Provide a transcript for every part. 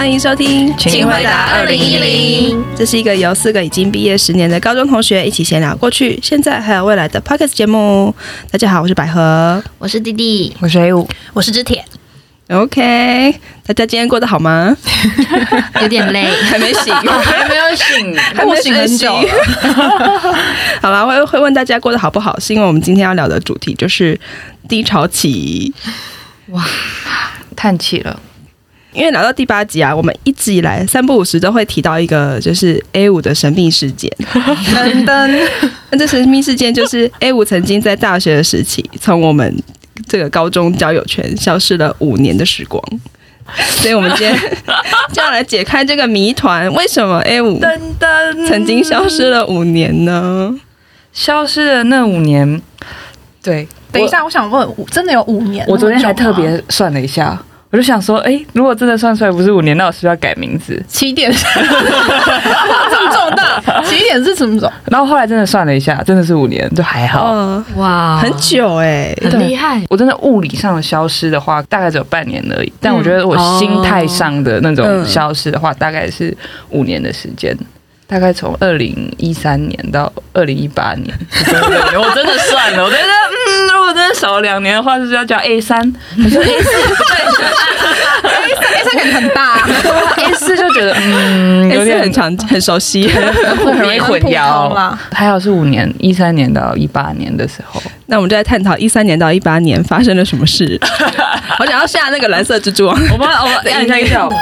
欢迎收听，请回答二零一零。这是一个由四个已经毕业十年的高中同学一起闲聊过去、现在还有未来的 p o c k e t 节目。大家好，我是百合，我是弟弟，我是 A 五，我是知铁。OK，大家今天过得好吗？有点累，还没醒，还没有醒，还没醒很久。好了，会会问大家过得好不好，是因为我们今天要聊的主题就是低潮期。哇，叹气了。因为聊到第八集啊，我们一直以来三不五时都会提到一个，就是 A 五的神秘事件。噔噔，那这神秘事件就是 A 五曾经在大学的时期，从我们。这个高中交友圈消失了五年的时光，所以我们今天 就要来解开这个谜团：为什么 A 五曾经消失了五年呢？消失的那五年，对，等一下，我想问，真的有五年？我昨天还特别算了一下。我就想说，哎、欸，如果真的算出来不是五年，那我是不是要改名字？起点，这么重大，起点是什么种？然后后来真的算了一下，真的是五年，就还好。呃、哇，很久哎、欸，很厉害。我真的物理上的消失的话，大概只有半年而已。但我觉得我心态上的那种消失的话，大概是五年的时间。大概从二零一三年到二零一八年，我真的算了，我觉得，嗯，如果真的少了两年的话，就是要叫 A 三，你说 A 四不对，A 三 A 三感觉很大，A 四就觉得嗯有点很长很熟悉，会很容易混淆。还好是五年，一三年到一八年的时候，那我们就在探讨一三年到一八年发生了什么事。我想要下那个蓝色蜘蛛网，我帮我按一下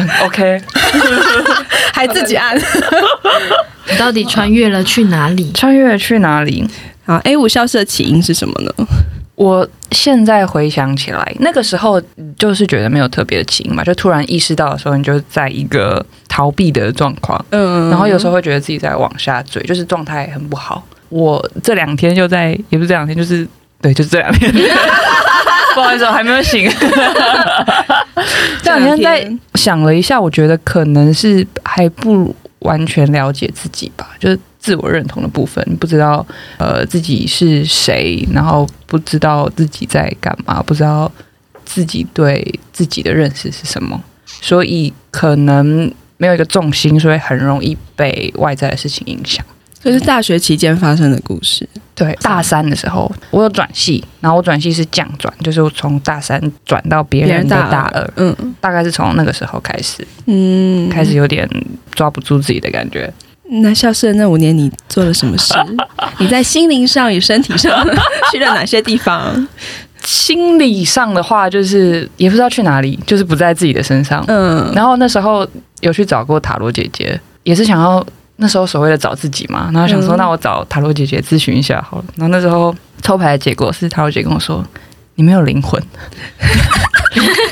音效。OK，还自己按。你到底穿越了去哪里？穿越了去哪里？好，A 五消失的起因是什么呢？我现在回想起来，那个时候就是觉得没有特别的起因嘛，就突然意识到的时候，你就在一个逃避的状况，嗯，然后有时候会觉得自己在往下坠，就是状态很不好。我这两天就在，也不是这两天，就是对，就是这两天。不好意思，我还没有醒。这两天在想了一下，我觉得可能是还不完全了解自己吧，就是自我认同的部分，不知道呃自己是谁，然后不知道自己在干嘛，不知道自己对自己的认识是什么，所以可能没有一个重心，所以很容易被外在的事情影响。这是大学期间发生的故事。对，大三的时候我有转系，然后我转系是降转，就是我从大三转到别人的大二，嗯，大概是从那个时候开始，嗯，开始有点抓不住自己的感觉。那消失的那五年，你做了什么事？你在心灵上与身体上 去了哪些地方？心理上的话，就是也不知道去哪里，就是不在自己的身上，嗯。然后那时候有去找过塔罗姐姐，也是想要。那时候所谓的找自己嘛，然后想说，那我找塔罗姐姐咨询一下好了。然后那时候抽牌的结果是塔罗姐跟我说：“你没有灵魂。”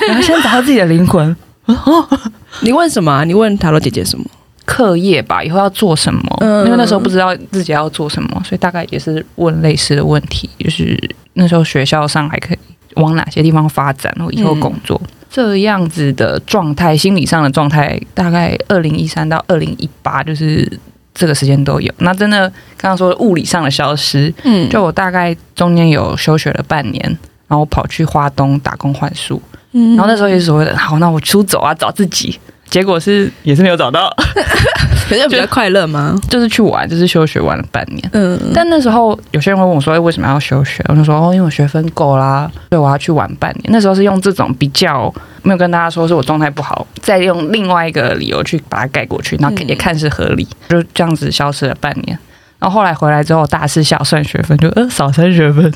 然后先找到自己的灵魂。哦，你问什么啊？你问塔罗姐姐什么？课业吧，以后要做什么？因为那时候不知道自己要做什么，所以大概也是问类似的问题，就是那时候学校上还可以往哪些地方发展，然后以后工作。这样子的状态，心理上的状态，大概二零一三到二零一八，就是这个时间都有。那真的刚刚说的物理上的消失，嗯，就我大概中间有休学了半年，然后跑去花东打工换宿，嗯，然后那时候也是所谓的，好，那我出走啊，找自己。结果是也是没有找到，可是比较快乐吗？就是去玩，就是休学玩了半年。嗯，但那时候有些人会问我说：“为什么要休学？”我就说：“哦，因为我学分够啦，所以我要去玩半年。”那时候是用这种比较没有跟大家说是我状态不好，再用另外一个理由去把它盖过去，然后也看是合理，就这样子消失了半年。然后后来回来之后，大四下算学分就呃少三学分，又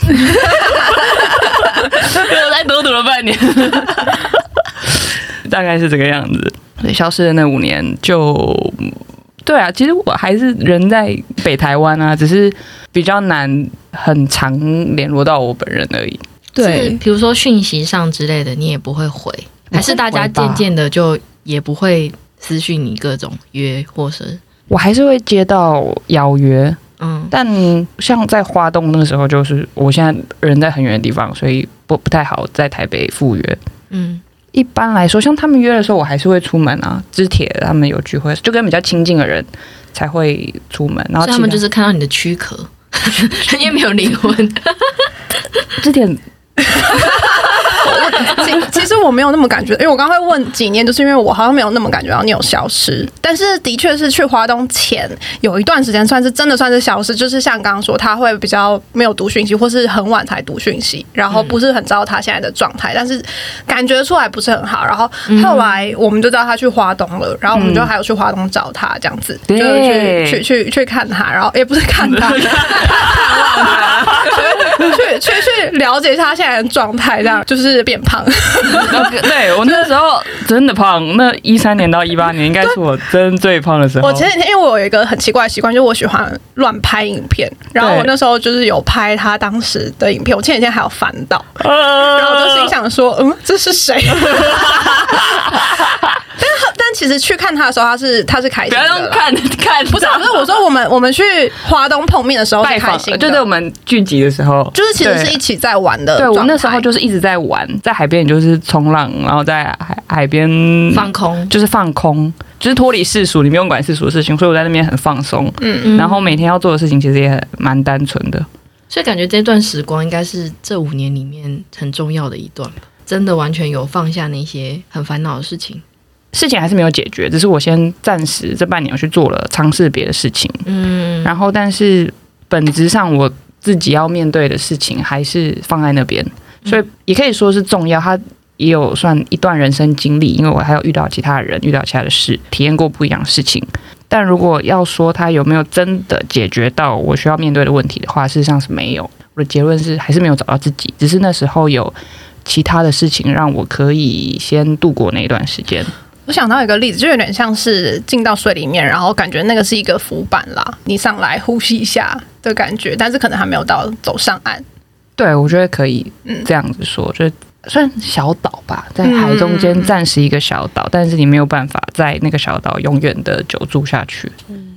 再多读了半年，大概是这个样子。对，消失的那五年就，对啊，其实我还是人在北台湾啊，只是比较难很常联络到我本人而已。对，比如说讯息上之类的，你也不会回，还是大家渐渐的就也不会私讯你各种约，或是我还是会接到邀约，嗯，但像在花东那个时候，就是我现在人在很远的地方，所以不不太好在台北赴约，嗯。一般来说，像他们约的时候，我还是会出门啊。之铁他们有聚会，就跟比较亲近的人才会出门。然后他们就是看到你的躯壳，因为没有灵魂。知铁，我 其其实我没有那么感觉，因为我刚刚会问几年，就是因为我好像没有那么感觉到你有消失。但是的确是去华东前有一段时间，算是真的算是消失，就是像刚刚说，他会比较没有读讯息，或是很晚才读讯息，然后不是很知道他现在的状态，但是感觉出来不是很好。然后后来我们就知道他去华东了，然后我们就还有去华东找他，这样子就是去去去去看他，然后也不是看他。去去去了解一下他现在的状态，这样就是变胖。对，我那时候真的胖，那一三年到一八年应该是我真最胖的时候。我前几天因为我有一个很奇怪的习惯，就是我喜欢乱拍影片，然后我那时候就是有拍他当时的影片，我前几天还有翻到，然后我就心想说，嗯，这是谁？但其实去看他的时候，他是他是开心的。不要看看，不是，不是。我说我们我们去华东碰面的时候是开心的，就是我们聚集的时候，就是其实是一起在玩的。对，我那时候就是一直在玩，在海边你就是冲浪，然后在海海边放空，就是放空，就是脱离世俗，你不用管世俗的事情，所以我在那边很放松。嗯嗯。然后每天要做的事情其实也蛮单纯的，所以感觉这段时光应该是这五年里面很重要的一段，真的完全有放下那些很烦恼的事情。事情还是没有解决，只是我先暂时这半年我去做了尝试别的事情，嗯，然后但是本质上我自己要面对的事情还是放在那边，所以也可以说是重要。他也有算一段人生经历，因为我还有遇到其他人，遇到其他的事，体验过不一样的事情。但如果要说他有没有真的解决到我需要面对的问题的话，事实上是没有。我的结论是还是没有找到自己，只是那时候有其他的事情让我可以先度过那一段时间。我想到一个例子，就有点像是进到水里面，然后感觉那个是一个浮板啦，你上来呼吸一下的感觉，但是可能还没有到走上岸。对，我觉得可以这样子说，嗯、就算小岛吧，在海中间暂时一个小岛，嗯、但是你没有办法在那个小岛永远的久住下去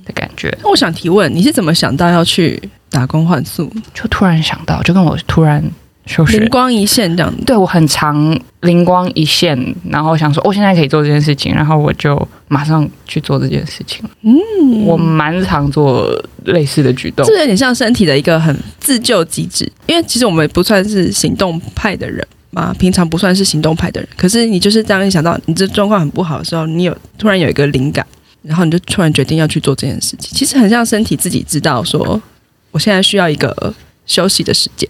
的感觉。我想提问，你是怎么想到要去打工换宿？就突然想到，就跟我突然。灵光一现这样子，对，我很常灵光一现，然后想说，我、哦、现在可以做这件事情，然后我就马上去做这件事情。嗯，我蛮常做类似的举动，这有点像身体的一个很自救机制。因为其实我们不算是行动派的人嘛，平常不算是行动派的人，可是你就是当你想到你这状况很不好的时候，你有突然有一个灵感，然后你就突然决定要去做这件事情。其实很像身体自己知道说，我现在需要一个休息的时间。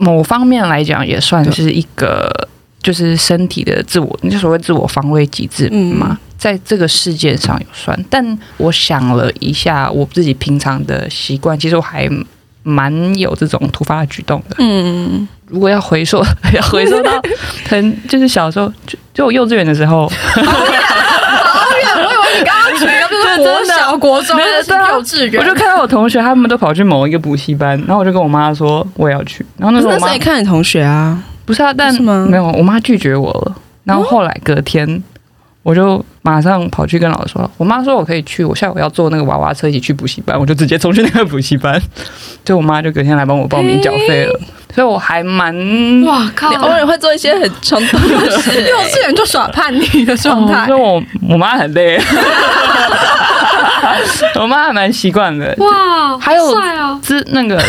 某方面来讲，也算是一个，就是身体的自我，你就所谓自我防卫机制嘛，在这个世界上有算。但我想了一下，我自己平常的习惯，其实我还蛮有这种突发的举动的。嗯，如果要回溯，要回溯到，很就是小时候，就就我幼稚园的时候。好远，好远！我以为你刚刚举的就是国小、国中，对啊，幼稚园。我就看到我同学他们都跑去某一个补习班，然后我就跟我妈说我也要去。然后那时候我妈也看你同学啊，不是啊，但？没有，我妈拒绝我了。然后后来隔天。我就马上跑去跟老师说，我妈说我可以去，我下午要坐那个娃娃车一起去补习班，我就直接冲去那个补习班，就我妈就隔天来帮我报名缴费了，所以我还蛮哇靠，偶尔 会做一些很冲动的事，幼稚园就耍叛逆的状态，所以我我妈很累，我妈还蛮习惯的，哇，还有之那个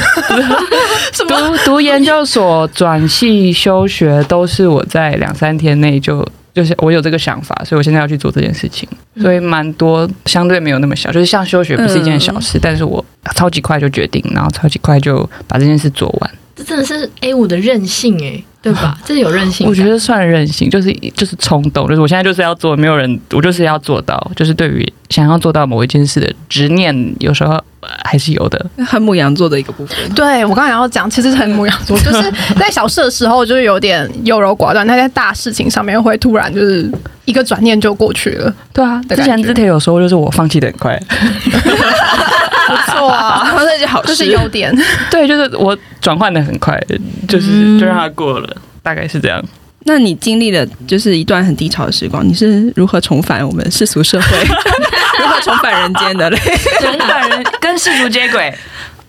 读读研究所转系休学都是我在两三天内就。就是我有这个想法，所以我现在要去做这件事情，所以蛮多相对没有那么小，就是像休学不是一件小事，嗯、但是我超级快就决定，然后超级快就把这件事做完。这真的是 A 五的任性诶，对吧？这是有韧性，我觉得算韧性，就是就是冲动，就是我现在就是要做，没有人，我就是要做到，就是对于想要做到某一件事的执念，有时候。还是有的，很母羊座的一个部分。对，我刚才要讲，其实很母羊座，就是在小事的时候就是有点优柔寡断，但在大事情上面会突然就是一个转念就过去了。对啊，之前之前有说就是我放弃的很快，不错啊，那就好，这是优点。对，就是我转换的很快，就是就让它过了，嗯、大概是这样。那你经历了就是一段很低潮的时光，你是如何重返我们世俗社会？如何重返人间的嘞？重返人跟世俗接轨。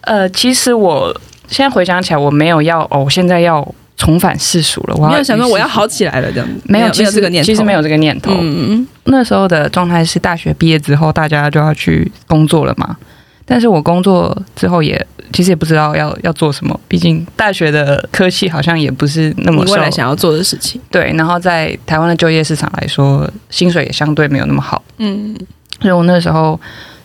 呃，其实我现在回想起来，我没有要哦，我现在要重返世俗了。我没有想说我要好起来了这样子，没有，没有这个念头，其实没有这个念头。嗯嗯。那时候的状态是大学毕业之后，大家就要去工作了嘛。但是我工作之后也其实也不知道要要做什么，毕竟大学的科系好像也不是那么你未来想要做的事情。对，然后在台湾的就业市场来说，薪水也相对没有那么好。嗯，所以我那时候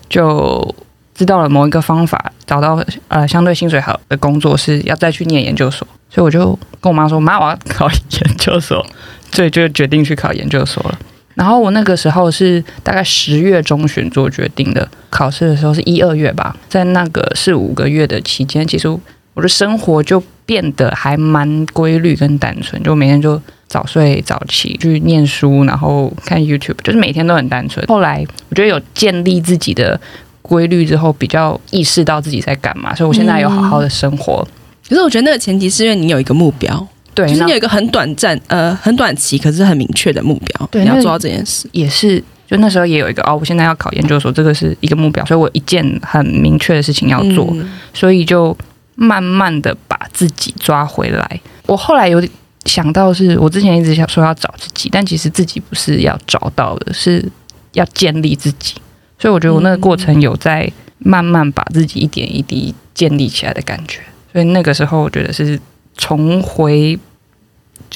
就知道了某一个方法，找到呃相对薪水好的工作是要再去念研究所，所以我就跟我妈说：“妈，我要考研究所。”所以就决定去考研究所了。然后我那个时候是大概十月中旬做决定的，考试的时候是一二月吧。在那个四五个月的期间，其实我的生活就变得还蛮规律跟单纯，就每天就早睡早起去念书，然后看 YouTube，就是每天都很单纯。后来我觉得有建立自己的规律之后，比较意识到自己在干嘛，所以我现在有好好的生活。可是我觉得那个前提是因为你有一个目标。对，就是你有一个很短暂、呃，很短期，可是很明确的目标，对，你要做到这件事。也是，就那时候也有一个哦，我现在要考研究所，这个是一个目标，所以我一件很明确的事情要做，嗯、所以就慢慢的把自己抓回来。我后来有想到是，是我之前一直想说要找自己，但其实自己不是要找到的，是要建立自己。所以我觉得我那个过程有在慢慢把自己一点一滴建立起来的感觉。所以那个时候，我觉得是。重回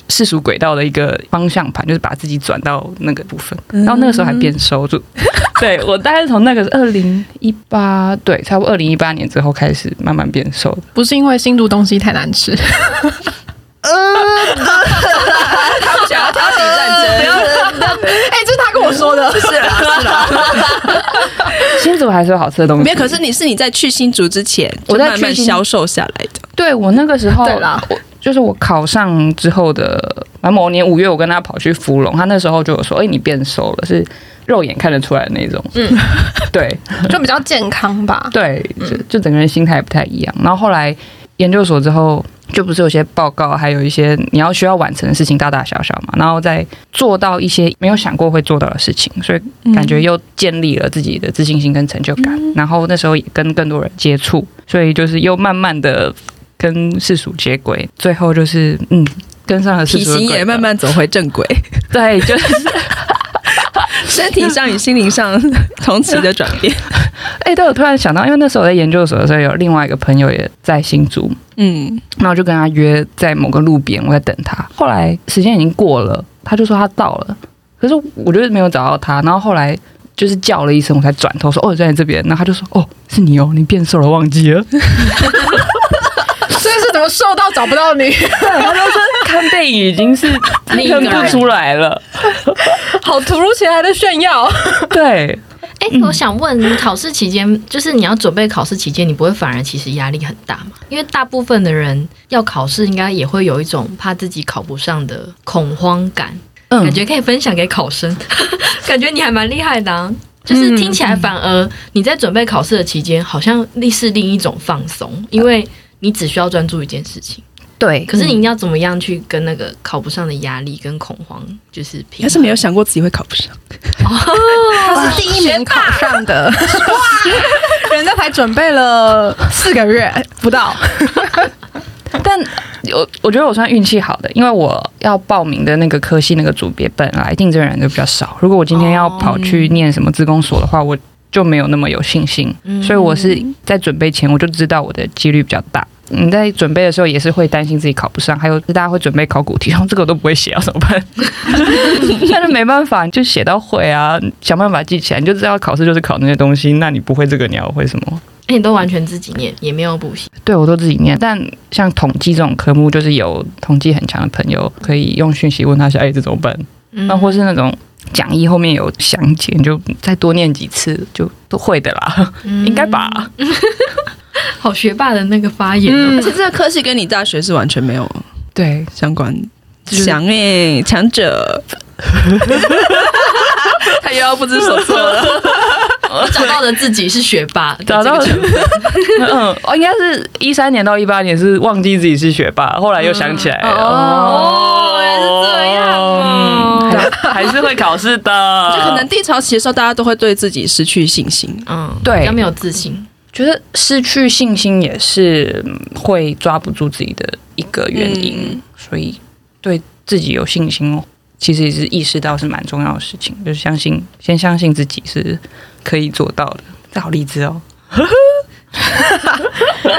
世俗轨道的一个方向盘，就是把自己转到那个部分。然后那个时候还变瘦，就 对我大概是从那个是 二零一八，对，差不多二零一八年之后开始慢慢变瘦的。不是因为新竹东西太难吃，呃，他 不想要挑起战争。哎，这 是是啦，是啦。新竹还是有好吃的东西，没有。可是你是你在去新竹之前，我在慢慢消瘦下来的。对，我那个时候，对啦，我就是我考上之后的，某年五月，我跟他跑去福隆，他那时候就有说：“哎，你变瘦了，是肉眼看得出来的那种。”嗯，对，就比较健康吧。对，就就整个人心态不太一样。然后后来研究所之后，就不是有些报告，还有一些你要需要完成的事情，大大小小嘛，然后再做到一些没有想过会做到的事情，所以感觉又建立了自己的自信心跟成就感。嗯、然后那时候也跟更多人接触，所以就是又慢慢的。跟世俗接轨，最后就是嗯，跟上了世俗，体型也慢慢走回正轨。对，就是 身体上与心灵上 从此的转变。哎、欸，对，我突然想到，因为那时候我在研究所的时候，有另外一个朋友也在新竹，嗯，那我就跟他约在某个路边，我在等他。后来时间已经过了，他就说他到了，可是我就是没有找到他。然后后来就是叫了一声，我才转头说哦，在你这边。然后他就说哦，是你哦，你变瘦了，忘记了。怎么瘦到找不到你？对，他说看背影已经是认不出来了，好突如其来的炫耀。对，哎、欸，我想问你，考试期间，就是你要准备考试期间，你不会反而其实压力很大吗？因为大部分的人要考试，应该也会有一种怕自己考不上的恐慌感。嗯，感觉可以分享给考生，感觉你还蛮厉害的啊。就是听起来，反而你在准备考试的期间，好像是另一种放松，因为。你只需要专注一件事情，对。可是你要怎么样去跟那个考不上的压力跟恐慌，就是平还是没有想过自己会考不上。哦，他是第一名考上的，哇！人家才准备了四个月不到。但我我觉得我算运气好的，因为我要报名的那个科系那个组别本来竞争人就比较少。如果我今天要跑去念什么自工所的话，我。就没有那么有信心，所以我是在准备前我就知道我的几率比较大。你在准备的时候也是会担心自己考不上，还有大家会准备考古题，然后这个我都不会写，要怎么办？但是没办法，就写到会啊，想办法记起来。你就知道考试就是考那些东西，那你不会这个，你要会什么？那你都完全自己念，也没有补习？对，我都自己念。但像统计这种科目，就是有统计很强的朋友可以用讯息问他下，哎，这怎么办？那或是那种。讲义后面有详解，你就再多念几次就都会的啦，嗯、应该吧？好学霸的那个发言，嗯、而且这个科系跟你大学是完全没有对。相关。强哎，强者，他又要不知所措了。我找到了自己是学霸，找到了。嗯，哦，应该是一三年到一八年是忘记自己是学霸，后来又想起来了。嗯、哦，原来是这样。还是会考试的，就可能低潮期的时候，大家都会对自己失去信心。嗯，对，要没有自信，觉得失去信心也是会抓不住自己的一个原因。嗯、所以对自己有信心，其实也是意识到是蛮重要的事情，就是相信，先相信自己是可以做到的。这好励志哦。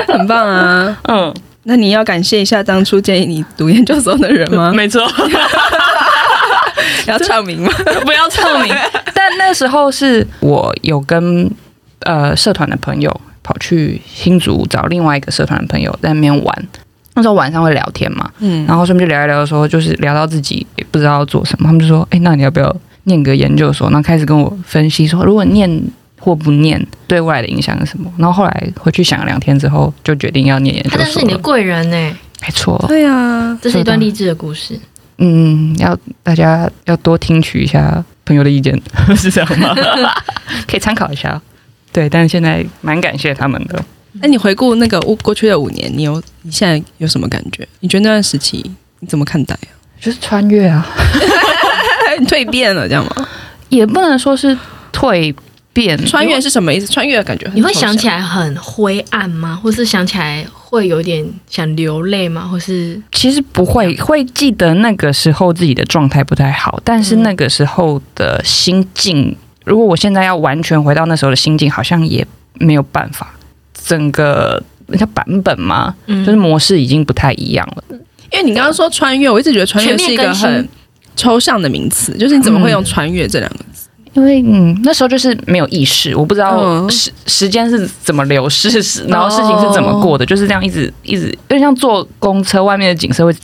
很棒啊。嗯，那你要感谢一下当初建议你读研究所的人吗？没错，要唱名吗？不要唱名。但那时候是我有跟呃社团的朋友跑去新竹找另外一个社团的朋友在那边玩。那时候晚上会聊天嘛，嗯，然后顺便就聊一聊的时候，就是聊到自己也不知道要做什么，他们就说：“哎，那你要不要念个研究所？”然后开始跟我分析说，如果念或不念，对未来的影响是什么。然后后来回去想了两天之后，就决定要念研究所。他真是你的贵人呢，没错，对啊，这是一段励志的故事。嗯，要大家要多听取一下朋友的意见，是这样吗？可以参考一下。对，但是现在蛮感谢他们的。那你回顾那个过去的五年，你有你现在有什么感觉？你觉得那段时期你怎么看待啊？就是穿越啊，蜕变了，这样吗？也不能说是蜕变，穿越是什么意思？穿越的感觉，你会想起来很灰暗吗？或是想起来会有点想流泪吗？或是其实不会，会记得那个时候自己的状态不太好，但是那个时候的心境，如果我现在要完全回到那时候的心境，好像也没有办法。整个那叫版本嘛，嗯、就是模式已经不太一样了。因为你刚刚说穿越，我一直觉得穿越是一个很抽象的名词，就是你怎么会用穿越这两个字？因为嗯，那时候就是没有意识，我不知道时时间是怎么流逝，然后事情是怎么过的，就是这样一直一直，有点像坐公车外面的景色会。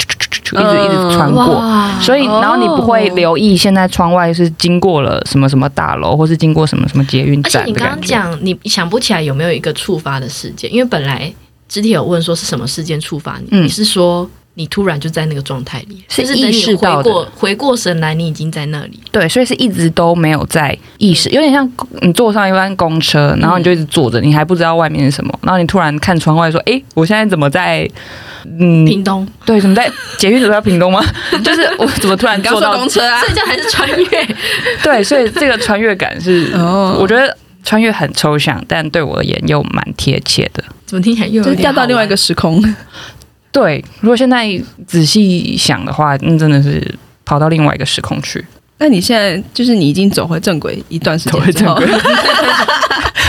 一直一直穿过，所以然后你不会留意现在窗外是经过了什么什么大楼，或是经过什么什么捷运站。而且你刚刚讲，你想不起来有没有一个触发的事件？因为本来肢体有问说是什么事件触发你，你是说你突然就在那个状态里，是意识到过回过神来，你已经在那里。对，所以是一直都没有在意识，有点像你坐上一班公车，然后你就一直坐着，你还不知道外面是什么，然后你突然看窗外说：“哎，我现在怎么在？”嗯，屏东对，怎么在 捷运走到屏东吗？就是我怎么突然坐到公车啊？所以这还是穿越。对，所以这个穿越感是，哦，我觉得穿越很抽象，但对我而言又蛮贴切的。怎么听起来又有掉到另外一个时空？对，如果现在仔细想的话，那真的是跑到另外一个时空去。那你现在就是你已经走回正轨一段时间之后。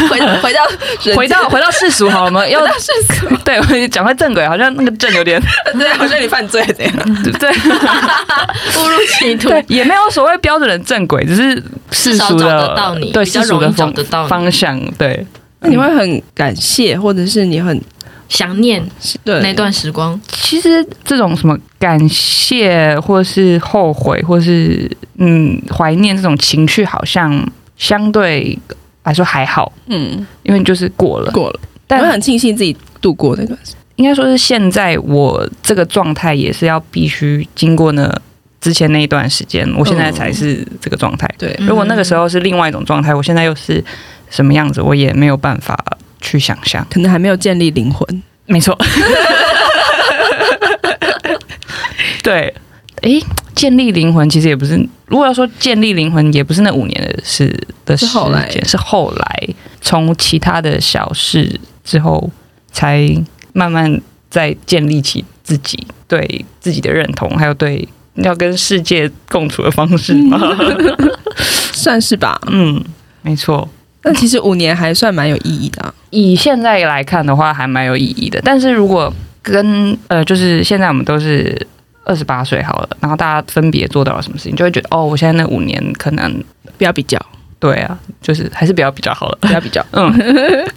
回 回到回到回到世俗好了吗？要 世俗对，讲回正轨，好像那个正有点 对，好像你犯罪这样，对对，误入歧途。对，也没有所谓标准的正轨，只是世俗的对世俗的方方向。对，那你会很感谢，或者是你很想念对那段时光？其实这种什么感谢，或是后悔，或是嗯怀念这种情绪，好像相对。来说还好，嗯，因为就是过了，过了，但我很庆幸自己度过那段时间。应该说是现在我这个状态也是要必须经过呢之前那一段时间，我现在才是这个状态。对，如果那个时候是另外一种状态，我现在又是什么样子，我也没有办法去想象，可能还没有建立灵魂。没错，对。诶，建立灵魂其实也不是，如果要说建立灵魂，也不是那五年的事的时间，是后来，从其他的小事之后，才慢慢再建立起自己对自己的认同，还有对要跟世界共处的方式嘛，算是吧。嗯，没错。那其实五年还算蛮有意义的啊，以现在来看的话，还蛮有意义的。但是如果跟呃，就是现在我们都是。二十八岁好了，然后大家分别做到了什么事情，就会觉得哦，我现在那五年可能不要比较，对啊，就是还是比较比较好了，不要比较，嗯，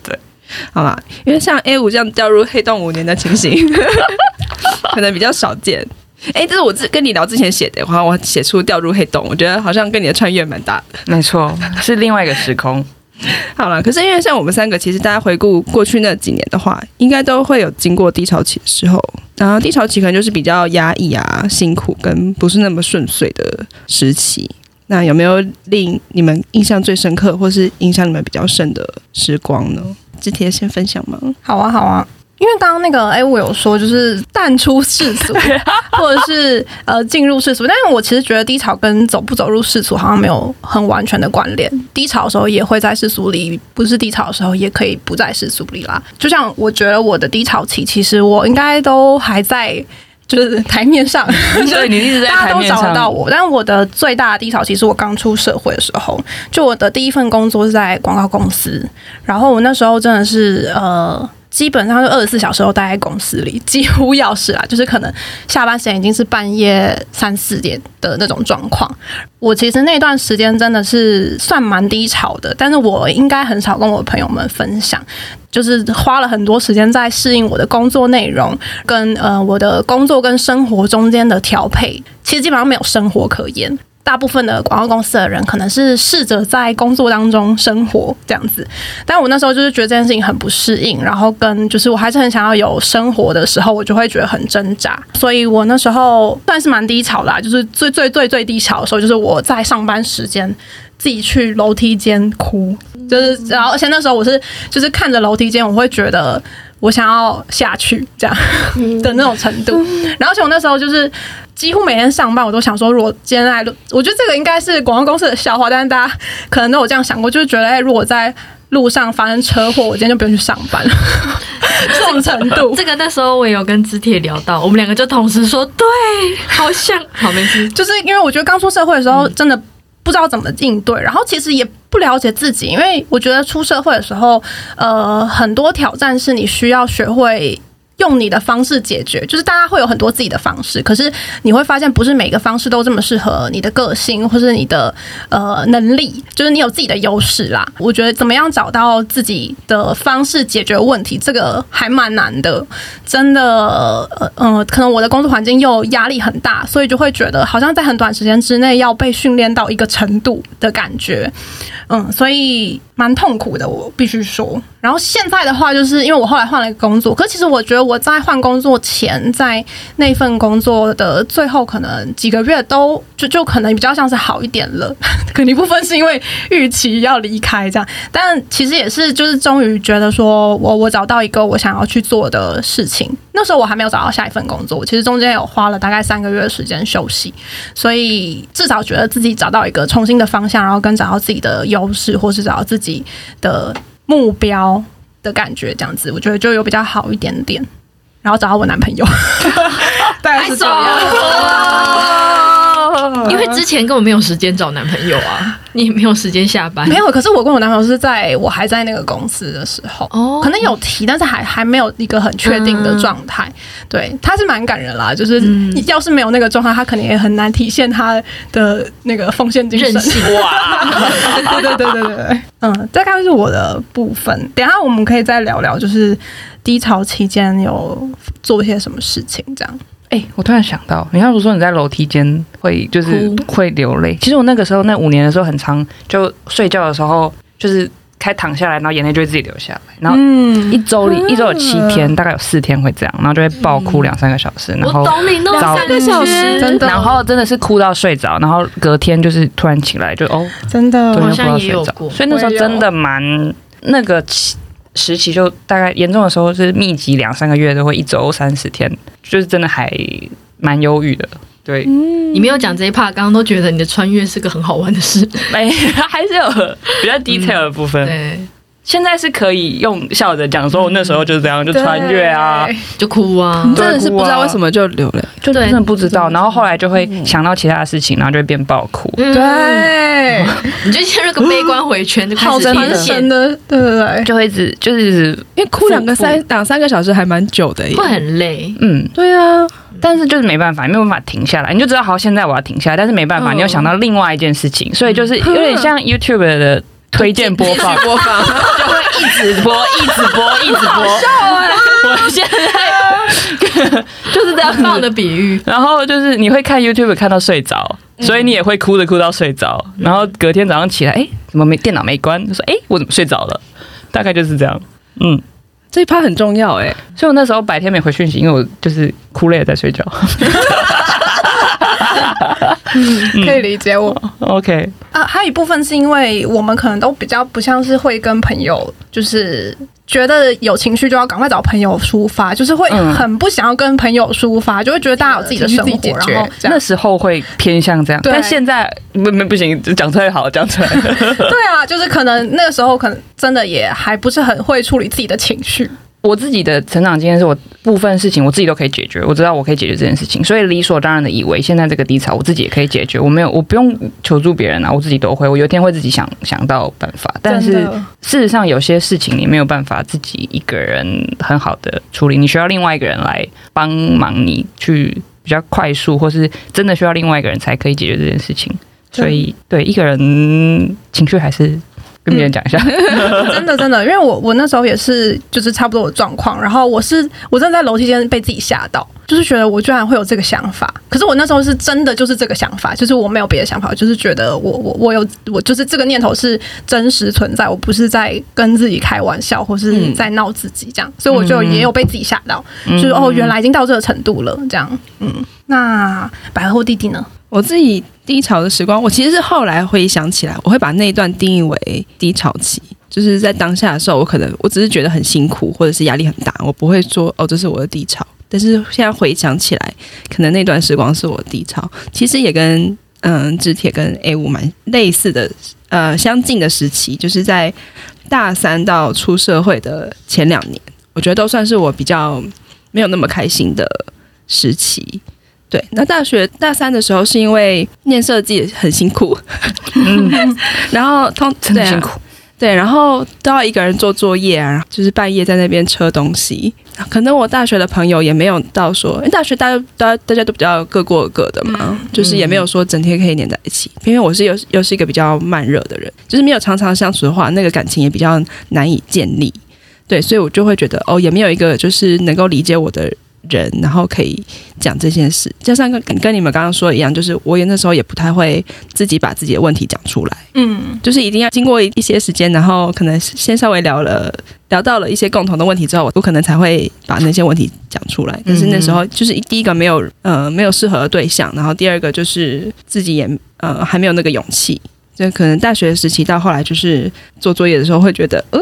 对，好吧，因为像 A 五这样掉入黑洞五年的情形，可能比较少见。哎，这是我自跟你聊之前写的话，我写出掉入黑洞，我觉得好像跟你的穿越蛮大的，没错，是另外一个时空。好了，可是因为像我们三个，其实大家回顾过去那几年的话，应该都会有经过低潮期的时候。然后低潮期可能就是比较压抑啊、辛苦跟不是那么顺遂的时期。那有没有令你们印象最深刻，或是影响你们比较深的时光呢？肢体先分享吗？好啊，好啊。因为刚刚那个哎，我有说就是淡出世俗，或者是呃进入世俗，但是我其实觉得低潮跟走不走入世俗好像没有很完全的关联。低潮的时候也会在世俗里，不是低潮的时候也可以不在世俗里啦。就像我觉得我的低潮期，其实我应该都还在就是台面上，所以你一直在台面上，大家都找得到我。但我的最大的低潮，其实我刚出社会的时候，就我的第一份工作是在广告公司，然后我那时候真的是呃。基本上是二十四小时都待在公司里，几乎要是啊，就是可能下班时间已经是半夜三四点的那种状况。我其实那段时间真的是算蛮低潮的，但是我应该很少跟我朋友们分享，就是花了很多时间在适应我的工作内容跟呃我的工作跟生活中间的调配，其实基本上没有生活可言。大部分的广告公司的人可能是试着在工作当中生活这样子，但我那时候就是觉得这件事情很不适应，然后跟就是我还是很想要有生活的时候，我就会觉得很挣扎，所以我那时候算是蛮低潮的，就是最最最最低潮的时候，就是我在上班时间自己去楼梯间哭，就是然后而且那时候我是就是看着楼梯间，我会觉得我想要下去这样 的那种程度，然后而且我那时候就是。几乎每天上班，我都想说，如果今天来录，我觉得这个应该是广告公司的笑话，但是大家可能都有这样想过，就是觉得，哎，如果在路上发生车祸，我今天就不用去上班了。这种程度，这个那时候我也有跟知铁聊到，我们两个就同时说，对，好像，好没事，就是因为我觉得刚出社会的时候，真的不知道怎么应对，然后其实也不了解自己，因为我觉得出社会的时候，呃，很多挑战是你需要学会。用你的方式解决，就是大家会有很多自己的方式，可是你会发现不是每个方式都这么适合你的个性或是你的呃能力，就是你有自己的优势啦。我觉得怎么样找到自己的方式解决问题，这个还蛮难的，真的。呃，可能我的工作环境又压力很大，所以就会觉得好像在很短时间之内要被训练到一个程度的感觉，嗯，所以蛮痛苦的，我必须说。然后现在的话，就是因为我后来换了一个工作，可其实我觉得我在换工作前，在那份工作的最后可能几个月都就 就可能比较像是好一点了，可能一部分是因为预期要离开这样，但其实也是就是终于觉得说我我找到一个我想要去做的事情。那时候我还没有找到下一份工作，其实中间有花了大概三个月的时间休息，所以至少觉得自己找到一个重新的方向，然后跟找到自己的优势，或是找到自己的。目标的感觉，这样子，我觉得就有比较好一点点，然后找到我男朋友，大概是这样。因为之前根本没有时间找男朋友啊，你也没有时间下班。没有，可是我跟我男朋友是在我还在那个公司的时候，哦，可能有提，但是还还没有一个很确定的状态。嗯、对，他是蛮感人啦，就是你要是没有那个状态，他肯定也很难体现他的那个奉献精神。哇，对对对对对，嗯，大概是我的部分。等一下我们可以再聊聊，就是低潮期间有做一些什么事情，这样。哎、欸，我突然想到，你刚不是说你在楼梯间会就是会流泪？其实我那个时候那五年的时候很长，就睡觉的时候就是开躺下来，然后眼泪就会自己流下来。然后一周里、嗯、一周有七天，大概有四天会这样，然后就会爆哭两三个小时。然懂你，两三个小时，真的。然后真的是哭到睡着，然后隔天就是突然起来就哦，真的，好像也有过。所以那时候真的蛮那个时期，就大概严重的时候是密集两三个月都会一周三十天。就是真的还蛮忧郁的，对，嗯、你没有讲这一 part，刚刚都觉得你的穿越是个很好玩的事，没，还是有比较 detail 的部分。嗯、对，现在是可以用笑着讲说，我那时候就是这样，就穿越啊，就哭啊，真的是不知道为什么就流泪，就真的不知道。然后后来就会想到其他的事情，然后就会变爆哭。对，你就陷入个悲观回圈，就开始天线的，对对对，就会一直就是因为哭两个三两三个小时还蛮久的，会很累。嗯，对啊，但是就是没办法，没有办法停下来，你就知道好，现在我要停下来，但是没办法，你又想到另外一件事情，所以就是有点像 YouTube 的。推荐播放，播放就会一直播，一直播，一直播。我现在就是这样放的比喻。然后就是你会看 YouTube 看到睡着，所以你也会哭着哭到睡着。然后隔天早上起来，哎，怎么没电脑没关？就说，哎，我怎么睡着了？大概就是这样。嗯，这一趴很重要哎。所以我那时候白天没回讯息，因为我就是哭累了在睡觉。嗯，可以理解我。OK 啊，还有一部分是因为我们可能都比较不像是会跟朋友，就是觉得有情绪就要赶快找朋友抒发，就是会很不想要跟朋友抒发，就会觉得大家有自己的生活，然后那时候会偏向这样。但现在不不不行，讲出来好，讲出来。对啊，就是可能那个时候可能真的也还不是很会处理自己的情绪。我自己的成长经验是我部分事情我自己都可以解决，我知道我可以解决这件事情，所以理所当然的以为现在这个低潮我自己也可以解决，我没有我不用求助别人啊，我自己都会，我有一天会自己想想到办法。但是事实上有些事情你没有办法自己一个人很好的处理，你需要另外一个人来帮忙你去比较快速，或是真的需要另外一个人才可以解决这件事情。所以对一个人情绪还是。跟别人讲一下、嗯，真的真的，因为我我那时候也是就是差不多的状况，然后我是我真的在楼梯间被自己吓到，就是觉得我居然会有这个想法，可是我那时候是真的就是这个想法，就是我没有别的想法，就是觉得我我我有我就是这个念头是真实存在，我不是在跟自己开玩笑或是在闹自己这样，所以我就也有被自己吓到，就是哦原来已经到这个程度了这样，嗯，那百合或弟弟呢？我自己低潮的时光，我其实是后来回想起来，我会把那一段定义为低潮期。就是在当下的时候，我可能我只是觉得很辛苦，或者是压力很大，我不会说哦，这是我的低潮。但是现在回想起来，可能那段时光是我的低潮。其实也跟嗯，知铁跟 A 五蛮类似的，呃，相近的时期，就是在大三到出社会的前两年，我觉得都算是我比较没有那么开心的时期。对，那大学大三的时候是因为念设计很辛苦，嗯，然后通真的辛苦对，对，然后都要一个人做作业啊，就是半夜在那边车东西。可能我大学的朋友也没有到说，因为大学大家大家大家都比较各过各的嘛，嗯、就是也没有说整天可以黏在一起。因为我是又又是一个比较慢热的人，就是没有常常相处的话，那个感情也比较难以建立。对，所以我就会觉得哦，也没有一个就是能够理解我的。人，然后可以讲这件事，就像跟跟你们刚刚说的一样，就是我也那时候也不太会自己把自己的问题讲出来，嗯，就是一定要经过一些时间，然后可能先稍微聊了聊到了一些共同的问题之后，我可能才会把那些问题讲出来。但是那时候就是第一个没有呃没有适合的对象，然后第二个就是自己也呃还没有那个勇气，就可能大学时期到后来就是做作业的时候会觉得呃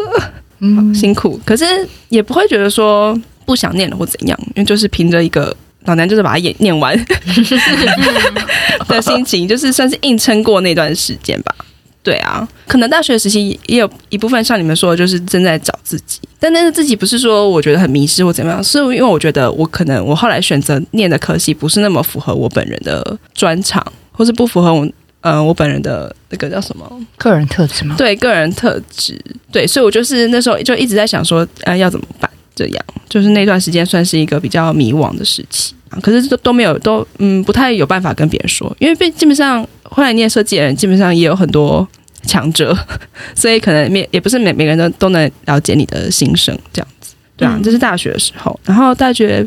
嗯辛苦，可是也不会觉得说。不想念了或怎样，因为就是凭着一个老娘就是把它演念完 的心情，就是算是硬撑过那段时间吧。对啊，可能大学时期也有一部分像你们说的，就是正在找自己，但那个自己不是说我觉得很迷失或怎么样，是因为我觉得我可能我后来选择念的科系不是那么符合我本人的专长，或是不符合我呃我本人的那个叫什么个人特质吗？对，个人特质。对，所以我就是那时候就一直在想说，呃，要怎么办？这样就是那段时间算是一个比较迷惘的时期。啊，可是都都没有都嗯不太有办法跟别人说，因为被基本上后来念设计的人基本上也有很多强者，所以可能也也不是每每个人都都能了解你的心声这样子，对啊，这是大学的时候，然后大学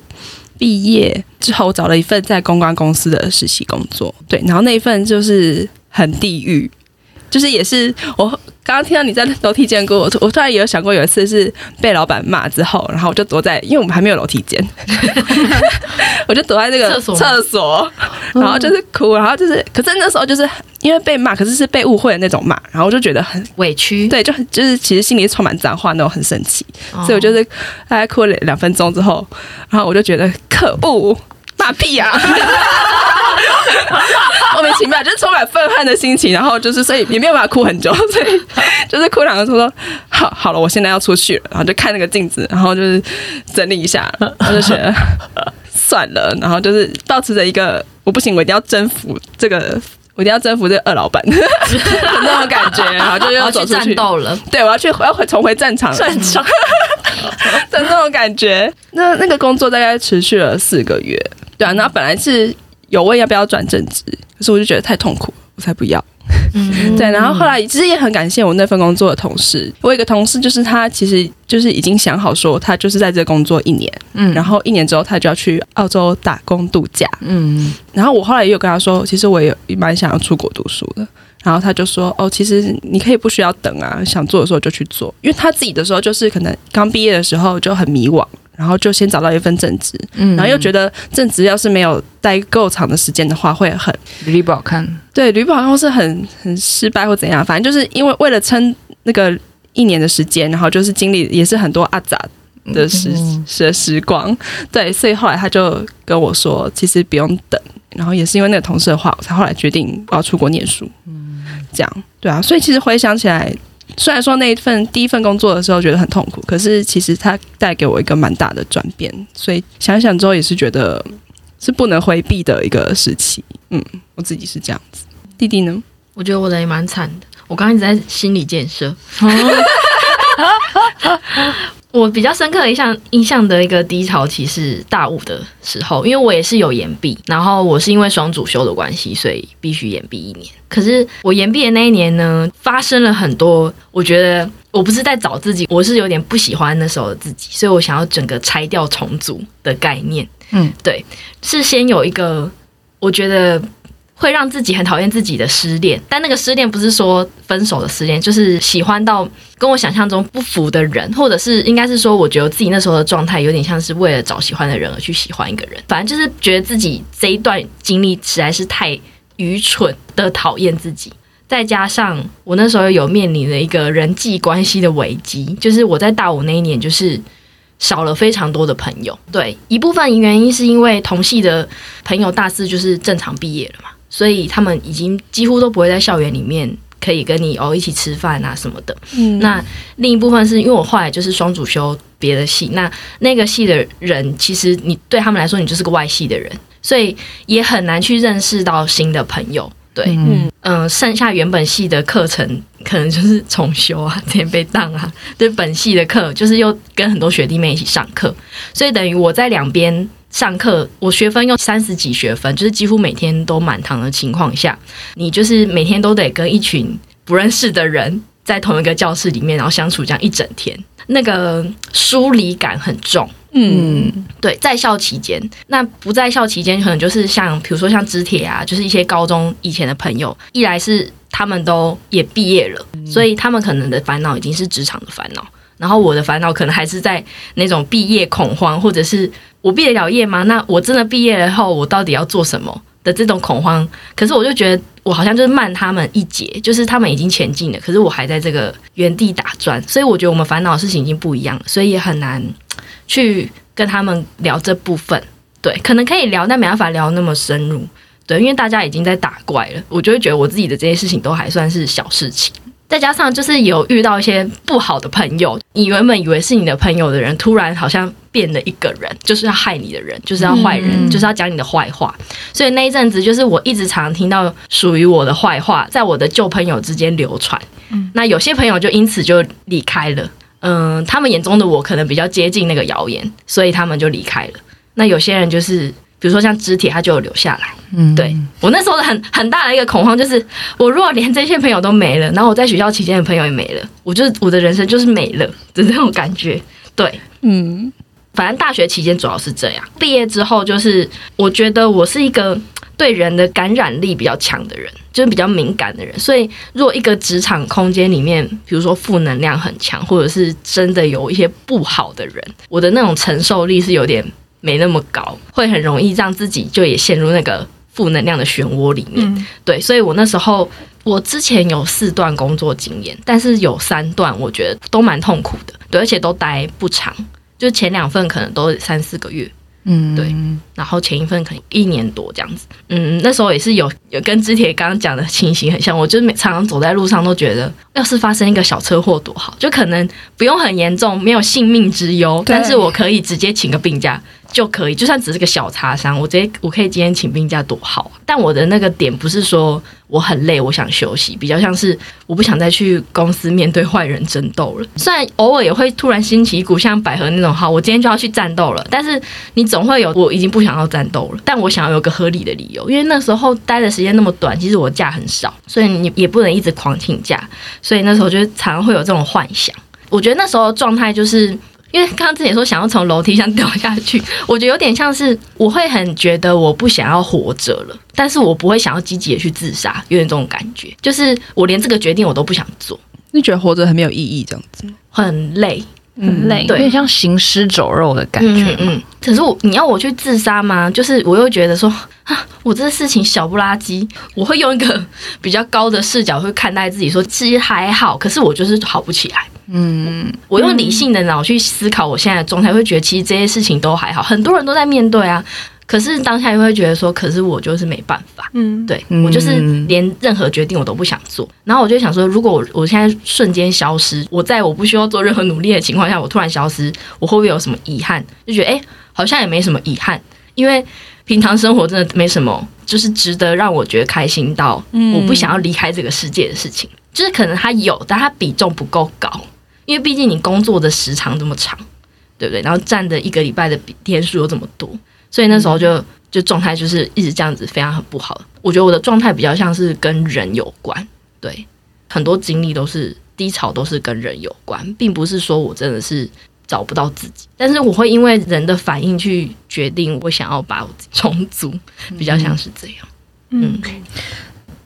毕业之后找了一份在公关公司的实习工作，对，然后那一份就是很地狱，就是也是我。刚刚听到你在楼梯间过，我我突然也有想过，有一次是被老板骂之后，然后我就躲在，因为我们还没有楼梯间，我就躲在那个厕所，厕所，然后就是哭，然后就是，可是那时候就是因为被骂，可是是被误会的那种骂，然后我就觉得很委屈，对，就很就是其实心里充满脏话，那种很生气，所以我就是大概哭了两分钟之后，然后我就觉得可恶，骂屁呀、啊！莫名其妙，就是充满愤恨的心情，然后就是，所以也没有办法哭很久，所以就是哭两个说说好好了，我现在要出去了，然后就看那个镜子，然后就是整理一下，我就觉得算了，然后就是保持着一个我不行，我一定要征服这个，我一定要征服这个二老板 那种感觉，然后就要走出去战斗了，对，我要去，我要回重回战场了，战场的那种感觉。那那个工作大概持续了四个月，对啊，然后本来是。有问要不要转正职，可是我就觉得太痛苦，我才不要。嗯、对，然后后来其实也很感谢我那份工作的同事。我有一个同事，就是他其实就是已经想好说，他就是在这工作一年，嗯，然后一年之后他就要去澳洲打工度假，嗯。然后我后来也有跟他说，其实我也蛮想要出国读书的。然后他就说，哦，其实你可以不需要等啊，想做的时候就去做。因为他自己的时候就是可能刚毕业的时候就很迷惘。然后就先找到一份正职，嗯，然后又觉得正职要是没有待够长的时间的话，会很履历不好看。对，履历不好看或是很很失败或怎样，反正就是因为为了撑那个一年的时间，然后就是经历也是很多阿杂的时时时光。对，所以后来他就跟我说，其实不用等。然后也是因为那个同事的话，我才后来决定我要出国念书。嗯，这样对啊。所以其实回想起来。虽然说那一份第一份工作的时候觉得很痛苦，可是其实它带给我一个蛮大的转变，所以想想之后也是觉得是不能回避的一个时期。嗯，我自己是这样子。弟弟呢？我觉得我的也蛮惨的，我刚刚一直在心理建设。我比较深刻的印象印象的一个低潮期是大五的时候，因为我也是有延毕，然后我是因为双主修的关系，所以必须延毕一年。可是我延毕的那一年呢，发生了很多，我觉得我不是在找自己，我是有点不喜欢那时候的自己，所以我想要整个拆掉重组的概念。嗯，对，是先有一个，我觉得。会让自己很讨厌自己的失恋，但那个失恋不是说分手的失恋，就是喜欢到跟我想象中不符的人，或者是应该是说，我觉得自己那时候的状态有点像是为了找喜欢的人而去喜欢一个人，反正就是觉得自己这一段经历实在是太愚蠢的讨厌自己，再加上我那时候有面临了一个人际关系的危机，就是我在大五那一年就是。少了非常多的朋友，对，一部分原因是因为同系的朋友大四就是正常毕业了嘛，所以他们已经几乎都不会在校园里面可以跟你哦一起吃饭啊什么的。嗯，那另一部分是因为我后来就是双主修别的系，那那个系的人其实你对他们来说你就是个外系的人，所以也很难去认识到新的朋友。对，嗯嗯、呃，剩下原本系的课程可能就是重修啊，之前被当啊，对，本系的课就是又跟很多学弟妹一起上课，所以等于我在两边上课，我学分用三十几学分，就是几乎每天都满堂的情况下，你就是每天都得跟一群不认识的人在同一个教室里面，然后相处这样一整天，那个疏离感很重。嗯，对，在校期间，那不在校期间，可能就是像，比如说像知铁啊，就是一些高中以前的朋友，一来是他们都也毕业了，所以他们可能的烦恼已经是职场的烦恼，然后我的烦恼可能还是在那种毕业恐慌，或者是我毕得了业吗？那我真的毕业了后，我到底要做什么的这种恐慌？可是我就觉得我好像就是慢他们一截，就是他们已经前进了，可是我还在这个原地打转，所以我觉得我们烦恼的事情已经不一样了，所以也很难。去跟他们聊这部分，对，可能可以聊，但没办法聊那么深入，对，因为大家已经在打怪了，我就会觉得我自己的这些事情都还算是小事情。再加上就是有遇到一些不好的朋友，你原本以为是你的朋友的人，突然好像变了一个人，就是要害你的人，就是要坏人，嗯、就是要讲你的坏话。所以那一阵子，就是我一直常常听到属于我的坏话，在我的旧朋友之间流传。嗯、那有些朋友就因此就离开了。嗯，他们眼中的我可能比较接近那个谣言，所以他们就离开了。那有些人就是，比如说像肢体，他就有留下来。嗯，对，我那时候的很很大的一个恐慌就是，我如果连这些朋友都没了，然后我在学校期间的朋友也没了，我就我的人生就是没了的那种感觉。对，嗯，反正大学期间主要是这样，毕业之后就是，我觉得我是一个。对人的感染力比较强的人，就是比较敏感的人。所以，如果一个职场空间里面，比如说负能量很强，或者是真的有一些不好的人，我的那种承受力是有点没那么高，会很容易让自己就也陷入那个负能量的漩涡里面。嗯、对，所以我那时候，我之前有四段工作经验，但是有三段我觉得都蛮痛苦的，对，而且都待不长，就前两份可能都三四个月。嗯，对，然后前一份可能一年多这样子，嗯，那时候也是有有跟之铁刚刚讲的情形很像，我就是每常常走在路上都觉得，要是发生一个小车祸多好，就可能不用很严重，没有性命之忧，但是我可以直接请个病假。就可以，就算只是个小擦伤，我直接我可以今天请病假多好！但我的那个点不是说我很累，我想休息，比较像是我不想再去公司面对坏人争斗了。虽然偶尔也会突然兴起一股像百合那种，好，我今天就要去战斗了。但是你总会有我已经不想要战斗了，但我想要有个合理的理由，因为那时候待的时间那么短，其实我假很少，所以你也不能一直狂请假。所以那时候就常常会有这种幻想。我觉得那时候状态就是。因为刚刚之前说想要从楼梯上掉下去，我觉得有点像是我会很觉得我不想要活着了，但是我不会想要积极的去自杀，有点这种感觉，就是我连这个决定我都不想做。你觉得活着很没有意义，这样子很累，很累，有点像行尸走肉的感觉。嗯，可是我你要我去自杀吗？就是我又觉得说啊，我这个事情小不拉几，我会用一个比较高的视角去看待自己，说其实还好，可是我就是好不起来。嗯，我用理性的脑去思考我现在的状态，会觉得其实这些事情都还好，很多人都在面对啊。可是当下又会觉得说，可是我就是没办法，嗯，对我就是连任何决定我都不想做。然后我就想说，如果我我现在瞬间消失，我在我不需要做任何努力的情况下，我突然消失，我会不会有什么遗憾？就觉得哎、欸，好像也没什么遗憾，因为平常生活真的没什么，就是值得让我觉得开心到我不想要离开这个世界的事情。就是可能它有，但它比重不够高，因为毕竟你工作的时长这么长，对不对？然后占的一个礼拜的天数又这么多。所以那时候就就状态就是一直这样子，非常很不好。我觉得我的状态比较像是跟人有关，对，很多经历都是低潮，都是跟人有关，并不是说我真的是找不到自己，但是我会因为人的反应去决定我想要把我重组，比较像是这样，嗯。嗯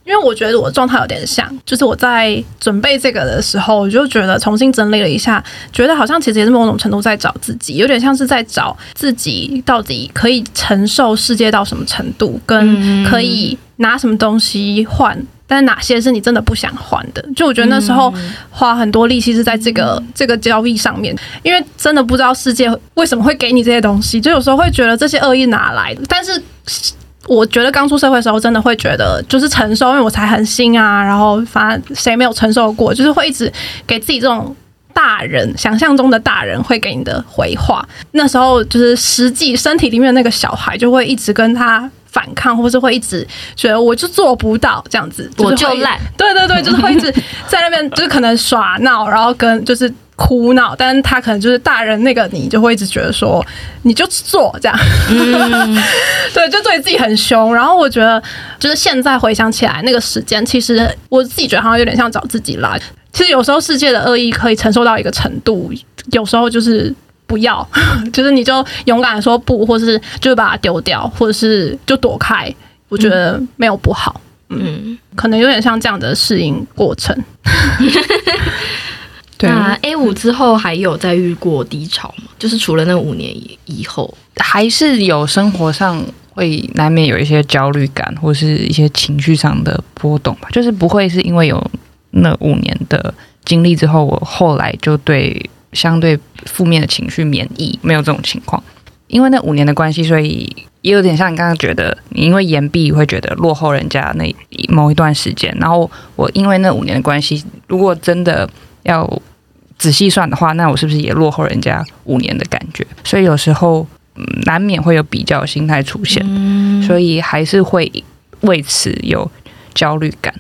因为我觉得我的状态有点像，就是我在准备这个的时候，我就觉得重新整理了一下，觉得好像其实也是某种程度在找自己，有点像是在找自己到底可以承受世界到什么程度，跟可以拿什么东西换，但哪些是你真的不想换的。就我觉得那时候花很多力气是在这个这个交易上面，因为真的不知道世界为什么会给你这些东西，就有时候会觉得这些恶意哪来的，但是。我觉得刚出社会的时候，真的会觉得就是承受，因为我才很新啊。然后反正谁没有承受过，就是会一直给自己这种大人想象中的大人会给你的回话。那时候就是实际身体里面那个小孩就会一直跟他反抗，或是会一直觉得我就做不到这样子，我就烂。对对对，就是会一直在那边就是可能耍闹，然后跟就是。哭闹，但是他可能就是大人那个你就会一直觉得说，你就做这样，嗯、对，就对自己很凶。然后我觉得，就是现在回想起来，那个时间其实我自己觉得好像有点像找自己啦。其实有时候世界的恶意可以承受到一个程度，有时候就是不要，就是你就勇敢的说不，或是就把它丢掉，或者是就躲开。我觉得没有不好，嗯，嗯可能有点像这样的适应过程。对那 A 五之后还有再遇过低潮吗？就是除了那五年以以后，还是有生活上会难免有一些焦虑感，或是一些情绪上的波动吧。就是不会是因为有那五年的经历之后，我后来就对相对负面的情绪免疫，没有这种情况。因为那五年的关系，所以也有点像你刚刚觉得，你因为延毕会觉得落后人家那某一段时间。然后我因为那五年的关系，如果真的。要仔细算的话，那我是不是也落后人家五年的感觉？所以有时候难免会有比较心态出现，嗯、所以还是会为此有焦虑感。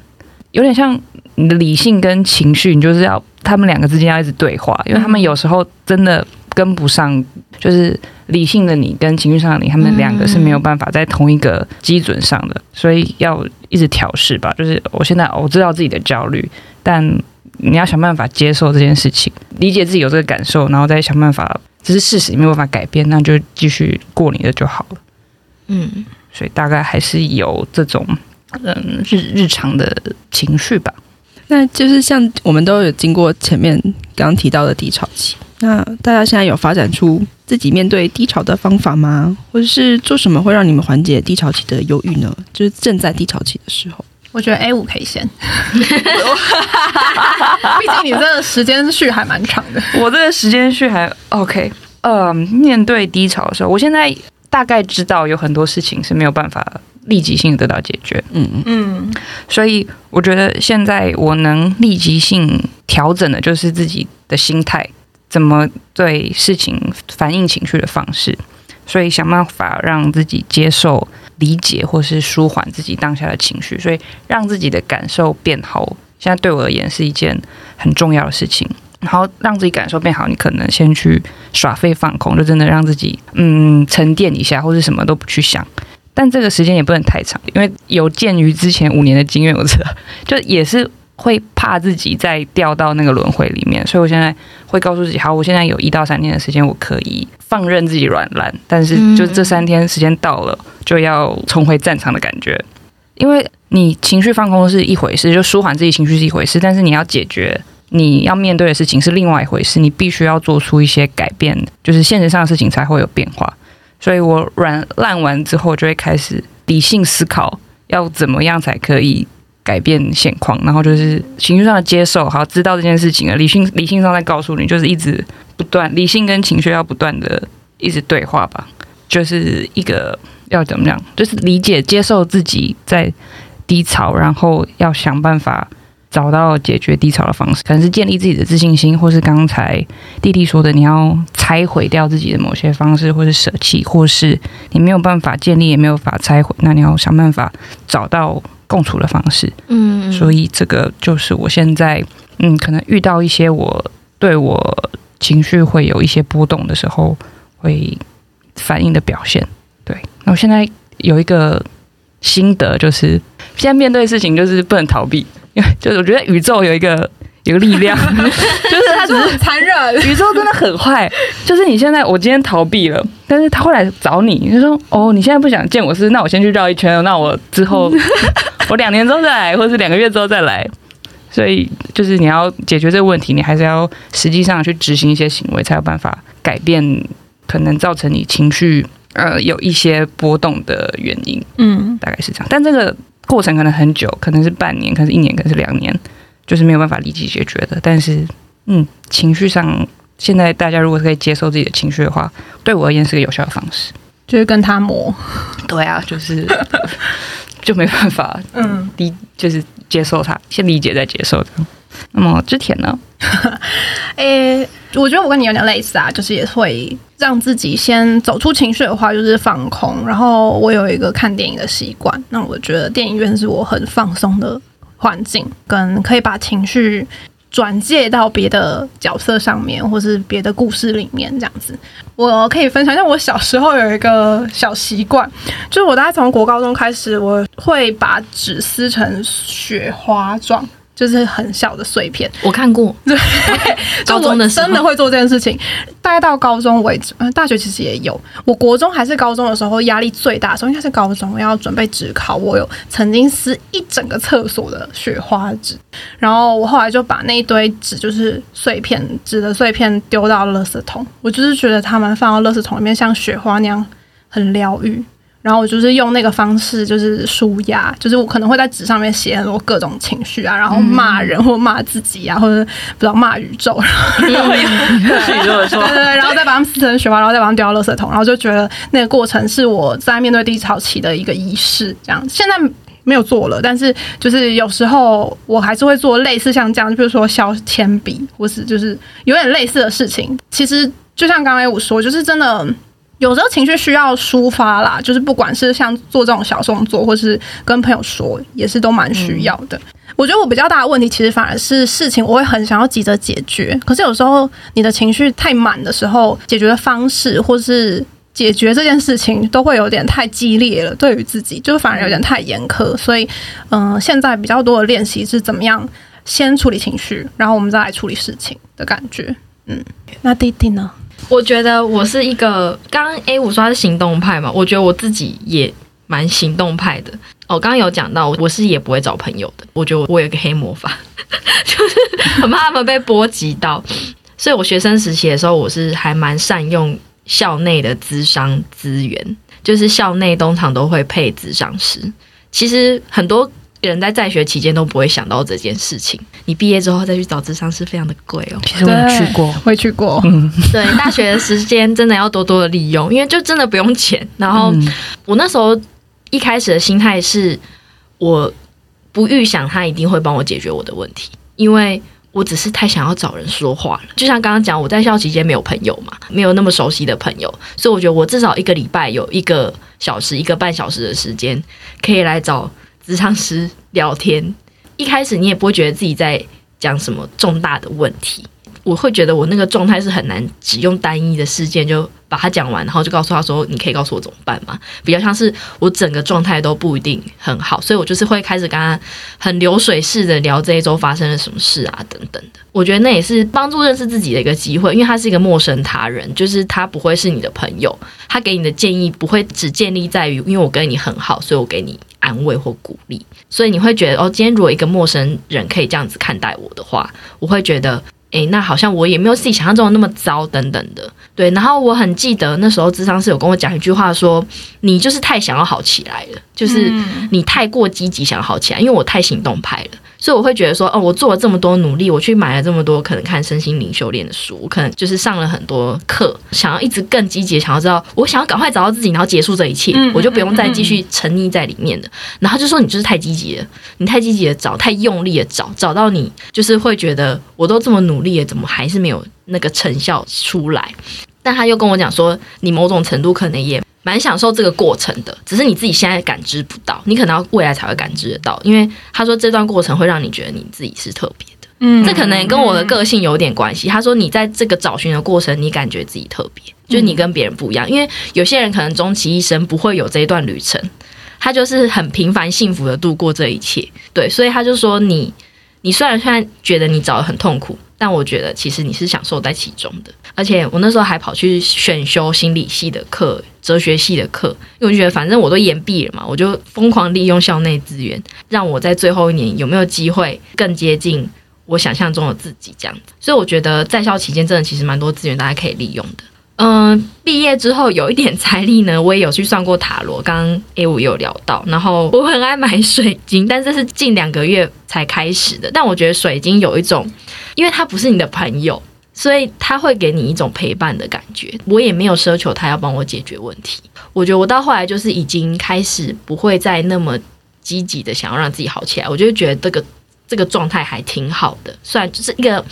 有点像你的理性跟情绪，你就是要他们两个之间要一直对话，因为他们有时候真的跟不上，就是理性的你跟情绪上的你，他们两个是没有办法在同一个基准上的，所以要一直调试吧。就是我现在我知道自己的焦虑，但。你要想办法接受这件事情，理解自己有这个感受，然后再想办法，这是事实，你没有办法改变，那就继续过你的就好了。嗯，所以大概还是有这种嗯日日常的情绪吧。那就是像我们都有经过前面刚刚提到的低潮期，那大家现在有发展出自己面对低潮的方法吗？或者是做什么会让你们缓解低潮期的忧郁呢？就是正在低潮期的时候。我觉得 A 五可以先，毕竟你这个时间序还蛮长的。我这个时间序还 OK。呃，面对低潮的时候，我现在大概知道有很多事情是没有办法立即性得到解决。嗯嗯，所以我觉得现在我能立即性调整的就是自己的心态，怎么对事情反应情绪的方式。所以想办法让自己接受、理解，或是舒缓自己当下的情绪，所以让自己的感受变好。现在对我而言是一件很重要的事情。然后让自己感受变好，你可能先去耍废放空，就真的让自己嗯沉淀一下，或是什么都不去想。但这个时间也不能太长，因为有鉴于之前五年的经验，我知道就也是。会怕自己再掉到那个轮回里面，所以我现在会告诉自己：好，我现在有一到三天的时间，我可以放任自己软烂，但是就这三天时间到了，就要重回战场的感觉。因为你情绪放空是一回事，就舒缓自己情绪是一回事，但是你要解决你要面对的事情是另外一回事，你必须要做出一些改变，就是现实上的事情才会有变化。所以我软烂完之后，就会开始理性思考，要怎么样才可以。改变现况，然后就是情绪上的接受，好，知道这件事情了。理性理性上在告诉你，就是一直不断理性跟情绪要不断的一直对话吧，就是一个要怎么样，就是理解、接受自己在低潮，然后要想办法找到解决低潮的方式，可能是建立自己的自信心，或是刚才弟弟说的，你要拆毁掉自己的某些方式，或是舍弃，或是你没有办法建立，也没有法拆毁，那你要想办法找到共处的方式。嗯，所以这个就是我现在，嗯，可能遇到一些我对我情绪会有一些波动的时候，会反应的表现。对，那我现在有一个心得，就是现在面对事情就是不能逃避，因为就是我觉得宇宙有一个有一个力量，就是它只是很残忍，宇宙真的很坏。就是你现在我今天逃避了，但是他会来找你，你就说哦，你现在不想见我是，那我先去绕一圈，那我之后我两年之后再来，或者是两个月之后再来。所以就是你要解决这个问题，你还是要实际上去执行一些行为，才有办法改变可能造成你情绪。呃，有一些波动的原因，嗯，大概是这样。但这个过程可能很久，可能是半年，可能是一年，可能是两年，就是没有办法立即解决的。但是，嗯，情绪上，现在大家如果可以接受自己的情绪的话，对我而言是个有效的方式，就是跟他磨。对啊，就是就没办法，嗯，理就是接受它，先理解再接受的。那么之前呢？诶、欸，我觉得我跟你有点类似啊，就是也会让自己先走出情绪的话，就是放空。然后我有一个看电影的习惯，那我觉得电影院是我很放松的环境，跟可以把情绪转借到别的角色上面，或是别的故事里面这样子。我可以分享一下，我小时候有一个小习惯，就是我大概从国高中开始，我会把纸撕成雪花状。就是很小的碎片，我看过。对，高中的时候真的会做这件事情。大概到高中为止，大学其实也有。我国中还是高中的时候，压力最大的时候应该是高中，要准备职考。我有曾经撕一整个厕所的雪花纸，然后我后来就把那一堆纸，就是碎片纸的碎片丢到垃圾桶。我就是觉得他们放到垃圾桶里面，像雪花那样很疗愈。然后我就是用那个方式，就是舒压，就是我可能会在纸上面写很多各种情绪啊，然后骂人或骂自己啊，或者不知道骂宇宙，然后 对对对，然后再把它们撕成雪花，然后再把它们丢到垃圾桶，然后就觉得那个过程是我在面对低潮期的一个仪式，这样。现在没有做了，但是就是有时候我还是会做类似像这样，比如说削铅笔，或是就是有点类似的事情。其实就像刚才我说，就是真的。有时候情绪需要抒发啦，就是不管是像做这种小动作，或是跟朋友说，也是都蛮需要的。我觉得我比较大的问题，其实反而是事情，我会很想要急着解决。可是有时候你的情绪太满的时候，解决的方式或是解决这件事情，都会有点太激烈了。对于自己，就反而有点太严苛。所以，嗯、现在比较多的练习是怎么样先处理情绪，然后我们再来处理事情的感觉。嗯，那弟弟呢？我觉得我是一个刚刚 A 五说他是行动派嘛，我觉得我自己也蛮行动派的。哦，刚刚有讲到，我是也不会找朋友的。我觉得我有个黑魔法，就是很怕他们被波及到。所以我学生时期的时候，我是还蛮善用校内的资商资源，就是校内通常都会配资商师。其实很多。人在在学期间都不会想到这件事情，你毕业之后再去找智商是非常的贵哦。其实我也去过，会去过。嗯，对，大学的时间真的要多多的利用，因为就真的不用钱。然后我那时候一开始的心态是，我不预想他一定会帮我解决我的问题，因为我只是太想要找人说话了。就像刚刚讲，我在校期间没有朋友嘛，没有那么熟悉的朋友，所以我觉得我至少一个礼拜有一个小时、一个半小时的时间可以来找。咨商师聊天，一开始你也不会觉得自己在讲什么重大的问题，我会觉得我那个状态是很难只用单一的事件就把它讲完，然后就告诉他说：“你可以告诉我怎么办吗？”比较像是我整个状态都不一定很好，所以我就是会开始跟他很流水式的聊这一周发生了什么事啊，等等的。我觉得那也是帮助认识自己的一个机会，因为他是一个陌生他人，就是他不会是你的朋友，他给你的建议不会只建立在于因为我跟你很好，所以我给你安慰或鼓励，所以你会觉得哦，今天如果一个陌生人可以这样子看待我的话，我会觉得。诶，那好像我也没有自己想象中的那么糟，等等的。对，然后我很记得那时候智商是有跟我讲一句话说，说你就是太想要好起来了，就是你太过积极想要好起来，因为我太行动派了。所以我会觉得说，哦，我做了这么多努力，我去买了这么多可能看身心灵修炼的书，我可能就是上了很多课，想要一直更积极，想要知道，我想要赶快找到自己，然后结束这一切，嗯、我就不用再继续沉溺在里面的。然后就说你就是太积极了，你太积极的找，太用力的找，找到你就是会觉得我都这么努力了，怎么还是没有那个成效出来？但他又跟我讲说，你某种程度可能也蛮享受这个过程的，只是你自己现在感知不到，你可能要未来才会感知得到。因为他说这段过程会让你觉得你自己是特别的，嗯，这可能跟我的个性有点关系。他说你在这个找寻的过程，你感觉自己特别，就是你跟别人不一样。因为有些人可能终其一生不会有这一段旅程，他就是很平凡幸福的度过这一切。对，所以他就说你，你虽然现在觉得你找的很痛苦。但我觉得其实你是享受在其中的，而且我那时候还跑去选修心理系的课、哲学系的课，因为我觉得反正我都延毕了嘛，我就疯狂利用校内资源，让我在最后一年有没有机会更接近我想象中的自己这样子。所以我觉得在校期间真的其实蛮多资源大家可以利用的。嗯，毕业之后有一点 财力呢，我也有去算过塔罗。刚刚 A 五有聊到，然后我很爱买水晶，但这是近两个月才开始的。但我觉得水晶有一种，因为它不是你的朋友，所以他会给你一种陪伴的感觉。我也没有奢求他要帮我解决问题。我觉得我到后来就是已经开始不会再那么积极的想要让自己好起来。我就觉得这个这个状态还挺好的，虽然就是一个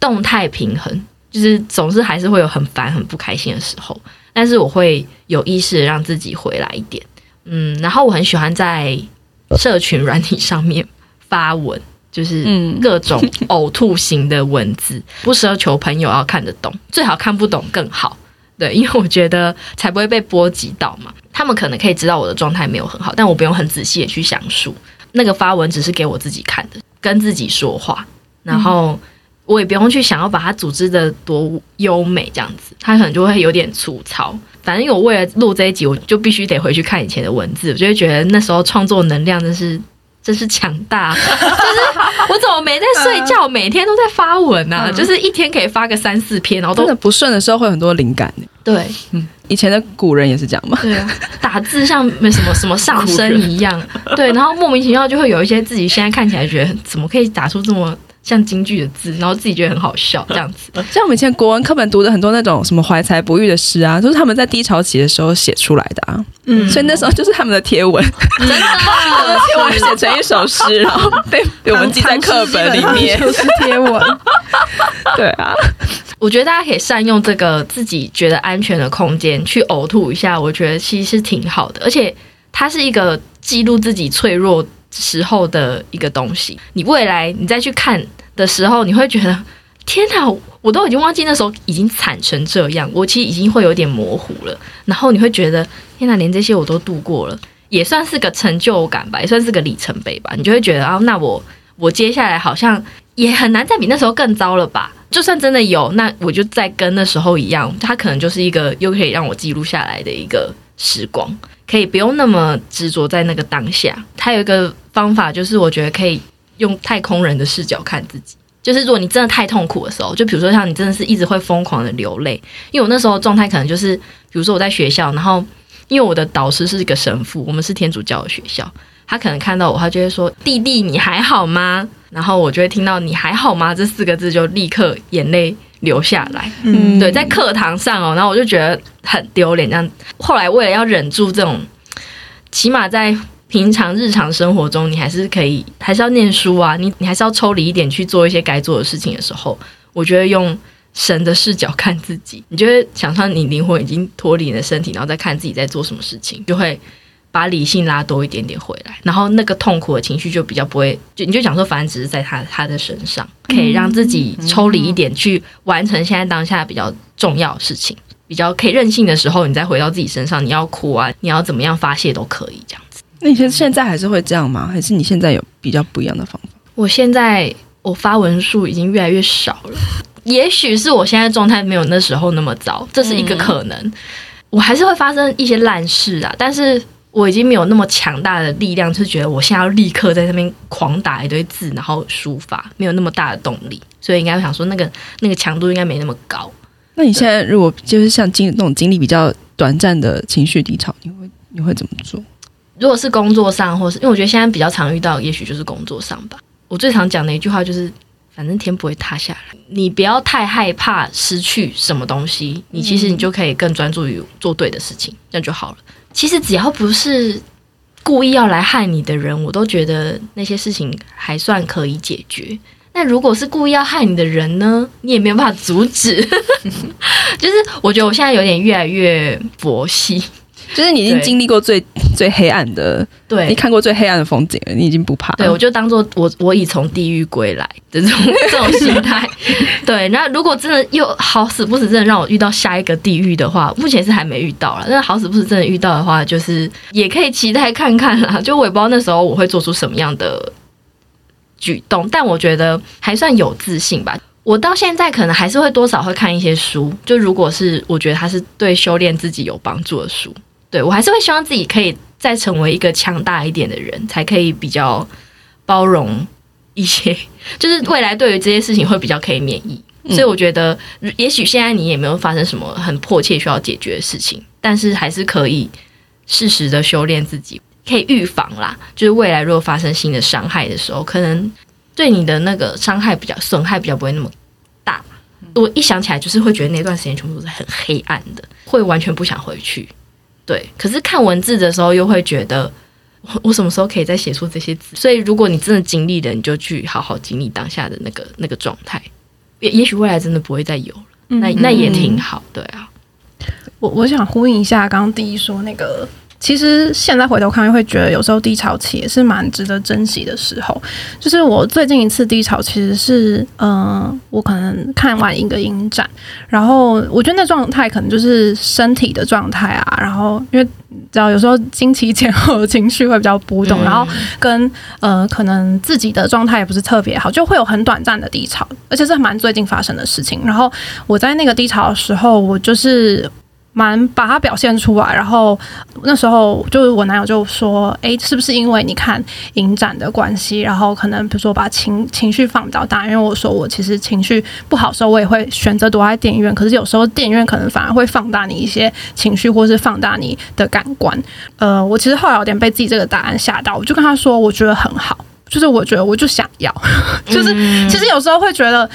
动态平衡。就是总是还是会有很烦、很不开心的时候，但是我会有意识的让自己回来一点，嗯，然后我很喜欢在社群软体上面发文，就是各种呕吐型的文字，不奢求朋友要看得懂，最好看不懂更好，对，因为我觉得才不会被波及到嘛。他们可能可以知道我的状态没有很好，但我不用很仔细的去详述，那个发文只是给我自己看的，跟自己说话，然后。我也不用去想要把它组织的多优美这样子，它可能就会有点粗糙。反正我为了录这一集，我就必须得回去看以前的文字，我就会觉得那时候创作能量真是真是强大。就是我怎么没在睡觉，每天都在发文啊？就是一天可以发个三四篇，然后都真的不顺的时候会有很多灵感。对，嗯，以前的古人也是这样嘛。对啊，打字像没什么什么 上升一样。对，然后莫名其妙就会有一些自己现在看起来觉得怎么可以打出这么。像京剧的字，然后自己觉得很好笑，这样子。像我们以前国文课本读的很多那种什么怀才不遇的诗啊，都是他们在低潮期的时候写出来的啊。嗯，所以那时候就是他们的贴文，真的，贴文写成一首诗，然后被被我们记在课本里面，就是贴文。对啊，我觉得大家可以善用这个自己觉得安全的空间去呕吐一下，我觉得其实是挺好的，而且它是一个记录自己脆弱时候的一个东西，你未来你再去看的时候，你会觉得天哪，我都已经忘记那时候已经惨成这样，我其实已经会有点模糊了。然后你会觉得天哪，连这些我都度过了，也算是个成就感吧，也算是个里程碑吧。你就会觉得啊，那我我接下来好像也很难再比那时候更糟了吧？就算真的有，那我就再跟那时候一样，它可能就是一个又可以让我记录下来的一个时光。可以不用那么执着在那个当下。他有一个方法，就是我觉得可以用太空人的视角看自己。就是如果你真的太痛苦的时候，就比如说像你真的是一直会疯狂的流泪，因为我那时候状态可能就是，比如说我在学校，然后因为我的导师是一个神父，我们是天主教的学校，他可能看到我，他就会说：“弟弟，你还好吗？”然后我就会听到“你还好吗”这四个字，就立刻眼泪。留下来，嗯，对，在课堂上哦，然后我就觉得很丢脸，这样。后来为了要忍住这种，起码在平常日常生活中，你还是可以，还是要念书啊，你你还是要抽离一点去做一些该做的事情的时候，我觉得用神的视角看自己，你就会想象你灵魂已经脱离你的身体，然后再看自己在做什么事情，就会。把理性拉多一点点回来，然后那个痛苦的情绪就比较不会，就你就想说，反正只是在他他的身上，可以让自己抽离一点，去完成现在当下比较重要的事情，比较可以任性的时候，你再回到自己身上，你要哭啊，你要怎么样发泄都可以这样子。那你现现在还是会这样吗？还是你现在有比较不一样的方法？我现在我发文数已经越来越少了，也许是我现在状态没有那时候那么糟，这是一个可能。嗯、我还是会发生一些烂事啊，但是。我已经没有那么强大的力量，就觉得我现在要立刻在那边狂打一堆字，然后抒发，没有那么大的动力，所以应该想说那个那个强度应该没那么高。那你现在如果就是像经那种经历比较短暂的情绪低潮，你会你会怎么做？如果是工作上，或是因为我觉得现在比较常遇到，也许就是工作上吧。我最常讲的一句话就是，反正天不会塌下来，你不要太害怕失去什么东西，你其实你就可以更专注于做对的事情，这样就好了。其实只要不是故意要来害你的人，我都觉得那些事情还算可以解决。那如果是故意要害你的人呢？你也没有办法阻止。就是我觉得我现在有点越来越佛系。就是你已经经历过最最黑暗的，对，你看过最黑暗的风景了，你已经不怕。对，我就当做我我已从地狱归来的这种这种心态。对，那如果真的又好死不死真的让我遇到下一个地狱的话，目前是还没遇到了。但是好死不死真的遇到的话，就是也可以期待看看啦。就我也不知道那时候我会做出什么样的举动，但我觉得还算有自信吧。我到现在可能还是会多少会看一些书，就如果是我觉得它是对修炼自己有帮助的书。对，我还是会希望自己可以再成为一个强大一点的人，才可以比较包容一些，就是未来对于这些事情会比较可以免疫。所以我觉得，也许现在你也没有发生什么很迫切需要解决的事情，但是还是可以适时的修炼自己，可以预防啦。就是未来如果发生新的伤害的时候，可能对你的那个伤害比较损害比较不会那么大。我一想起来，就是会觉得那段时间全部都是很黑暗的，会完全不想回去。对，可是看文字的时候又会觉得，我 我什么时候可以再写出这些字？所以如果你真的经历了，你就去好好经历当下的那个那个状态。也也许未来真的不会再有了，那那也挺好。对啊，我我想呼应一下刚刚第一说那个。其实现在回头看，会觉得有时候低潮期也是蛮值得珍惜的时候。就是我最近一次低潮，其实是嗯、呃，我可能看完一个影展，然后我觉得那状态可能就是身体的状态啊。然后因为知道有时候经期前后的情绪会比较波动，然后跟呃可能自己的状态也不是特别好，就会有很短暂的低潮，而且是蛮最近发生的事情。然后我在那个低潮的时候，我就是。蛮把它表现出来，然后那时候就是我男友就说：“哎，是不是因为你看影展的关系，然后可能比如说把情情绪放比较大？因为我说我其实情绪不好的时候，我也会选择躲在电影院。可是有时候电影院可能反而会放大你一些情绪，或是放大你的感官。呃，我其实后来有点被自己这个答案吓到，我就跟他说，我觉得很好，就是我觉得我就想要，就是其实有时候会觉得。”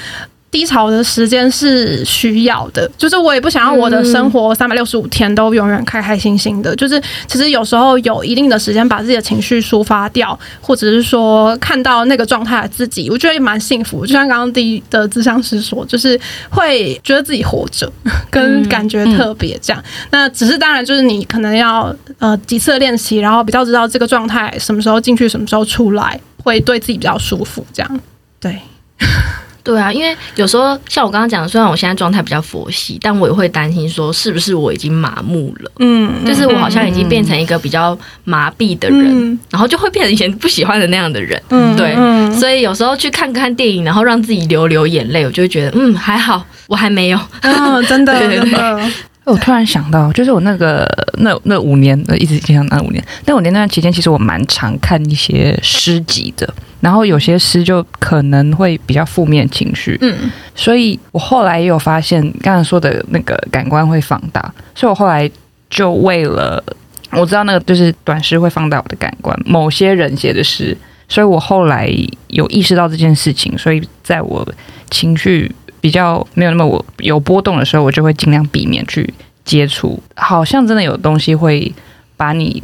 低潮的时间是需要的，就是我也不想要我的生活三百六十五天都永远开开心心的。就是其实有时候有一定的时间把自己的情绪抒发掉，或者是说看到那个状态的自己，我觉得也蛮幸福。就像刚刚第一的咨商师说，就是会觉得自己活着，跟感觉特别这样。那只是当然就是你可能要呃几次练习，然后比较知道这个状态什么时候进去，什么时候出来，会对自己比较舒服。这样对。对啊，因为有时候像我刚刚讲的，虽然我现在状态比较佛系，但我也会担心说，是不是我已经麻木了？嗯，就是我好像已经变成一个比较麻痹的人，嗯、然后就会变成以前不喜欢的那样的人。嗯，对，所以有时候去看看电影，然后让自己流流眼泪，我就会觉得，嗯，还好，我还没有。哦，真的，对对对，真的。我突然想到，就是我那个那那五年，一直印象那五年，那五年那段期间，其实我蛮常看一些诗集的。然后有些诗就可能会比较负面情绪，嗯，所以我后来也有发现，刚才说的那个感官会放大，所以我后来就为了我知道那个就是短诗会放大我的感官，某些人写的诗，所以我后来有意识到这件事情，所以在我情绪比较没有那么我有波动的时候，我就会尽量避免去接触，好像真的有东西会把你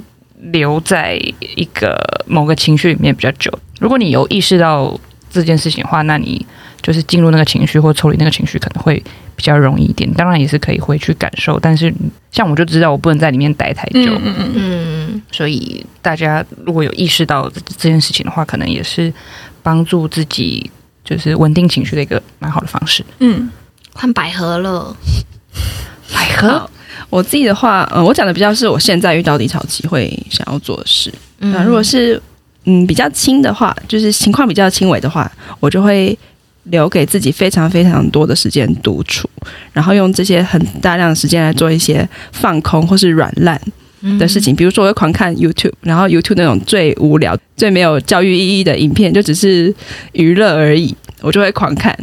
留在一个某个情绪里面比较久。如果你有意识到这件事情的话，那你就是进入那个情绪或抽离那个情绪可能会比较容易一点。当然也是可以回去感受，但是像我就知道我不能在里面待太久。嗯嗯嗯。所以大家如果有意识到这件事情的话，可能也是帮助自己就是稳定情绪的一个蛮好的方式。嗯，换百合了。百合，我自己的话，嗯，我讲的比较是我现在遇到低潮期会想要做的事。那如果是嗯，比较轻的话，就是情况比较轻微的话，我就会留给自己非常非常多的时间独处，然后用这些很大量的时间来做一些放空或是软烂的事情。比如说，我会狂看 YouTube，然后 YouTube 那种最无聊、最没有教育意义的影片，就只是娱乐而已，我就会狂看。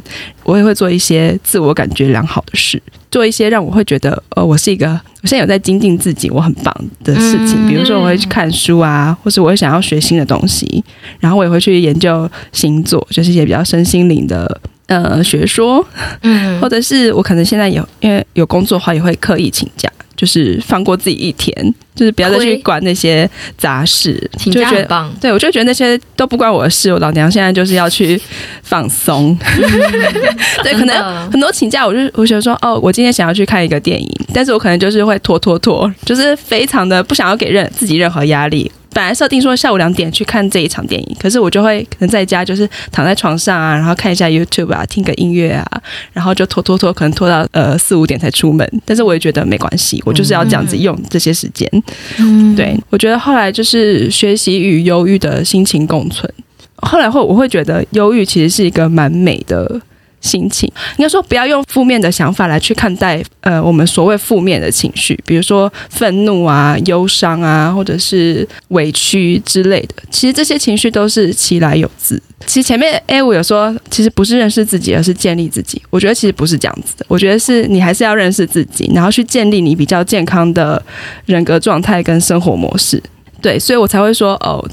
我也会做一些自我感觉良好的事，做一些让我会觉得，呃，我是一个，我现在有在精进自己，我很棒的事情。比如说，我会去看书啊，或是我会想要学新的东西，然后我也会去研究星座，就是一些比较身心灵的呃学说。嗯，或者是我可能现在有因为有工作的话，也会刻意请假。就是放过自己一天，就是不要再去管那些杂事，请假很棒。对，我就觉得那些都不关我的事。我老娘现在就是要去放松。对，可能很多请假，我就我觉得说，哦，我今天想要去看一个电影，但是我可能就是会拖拖拖，就是非常的不想要给任自己任何压力。本来设定说下午两点去看这一场电影，可是我就会可能在家就是躺在床上啊，然后看一下 YouTube 啊，听个音乐啊，然后就拖拖拖，可能拖到呃四五点才出门。但是我也觉得没关系，我就是要这样子用这些时间。嗯，对，我觉得后来就是学习与忧郁的心情共存。后来会我会觉得忧郁其实是一个蛮美的。心情应该说，不要用负面的想法来去看待，呃，我们所谓负面的情绪，比如说愤怒啊、忧伤啊，或者是委屈之类的。其实这些情绪都是其来有自。其实前面 A 五有说，其实不是认识自己，而是建立自己。我觉得其实不是这样子的。我觉得是你还是要认识自己，然后去建立你比较健康的人格状态跟生活模式。对，所以我才会说哦。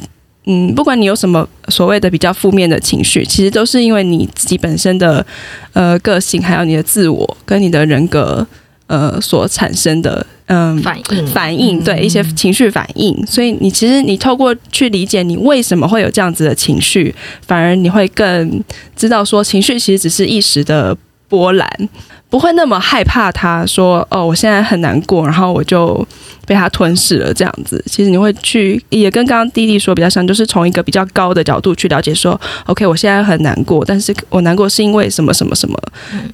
嗯，不管你有什么所谓的比较负面的情绪，其实都是因为你自己本身的呃个性，还有你的自我跟你的人格呃所产生的嗯、呃、反应反应，对一些情绪反应。所以你其实你透过去理解你为什么会有这样子的情绪，反而你会更知道说情绪其实只是一时的波澜。不会那么害怕他说哦，我现在很难过，然后我就被它吞噬了这样子。其实你会去也跟刚刚弟弟说比较像，就是从一个比较高的角度去了解说，OK，我现在很难过，但是我难过是因为什么什么什么，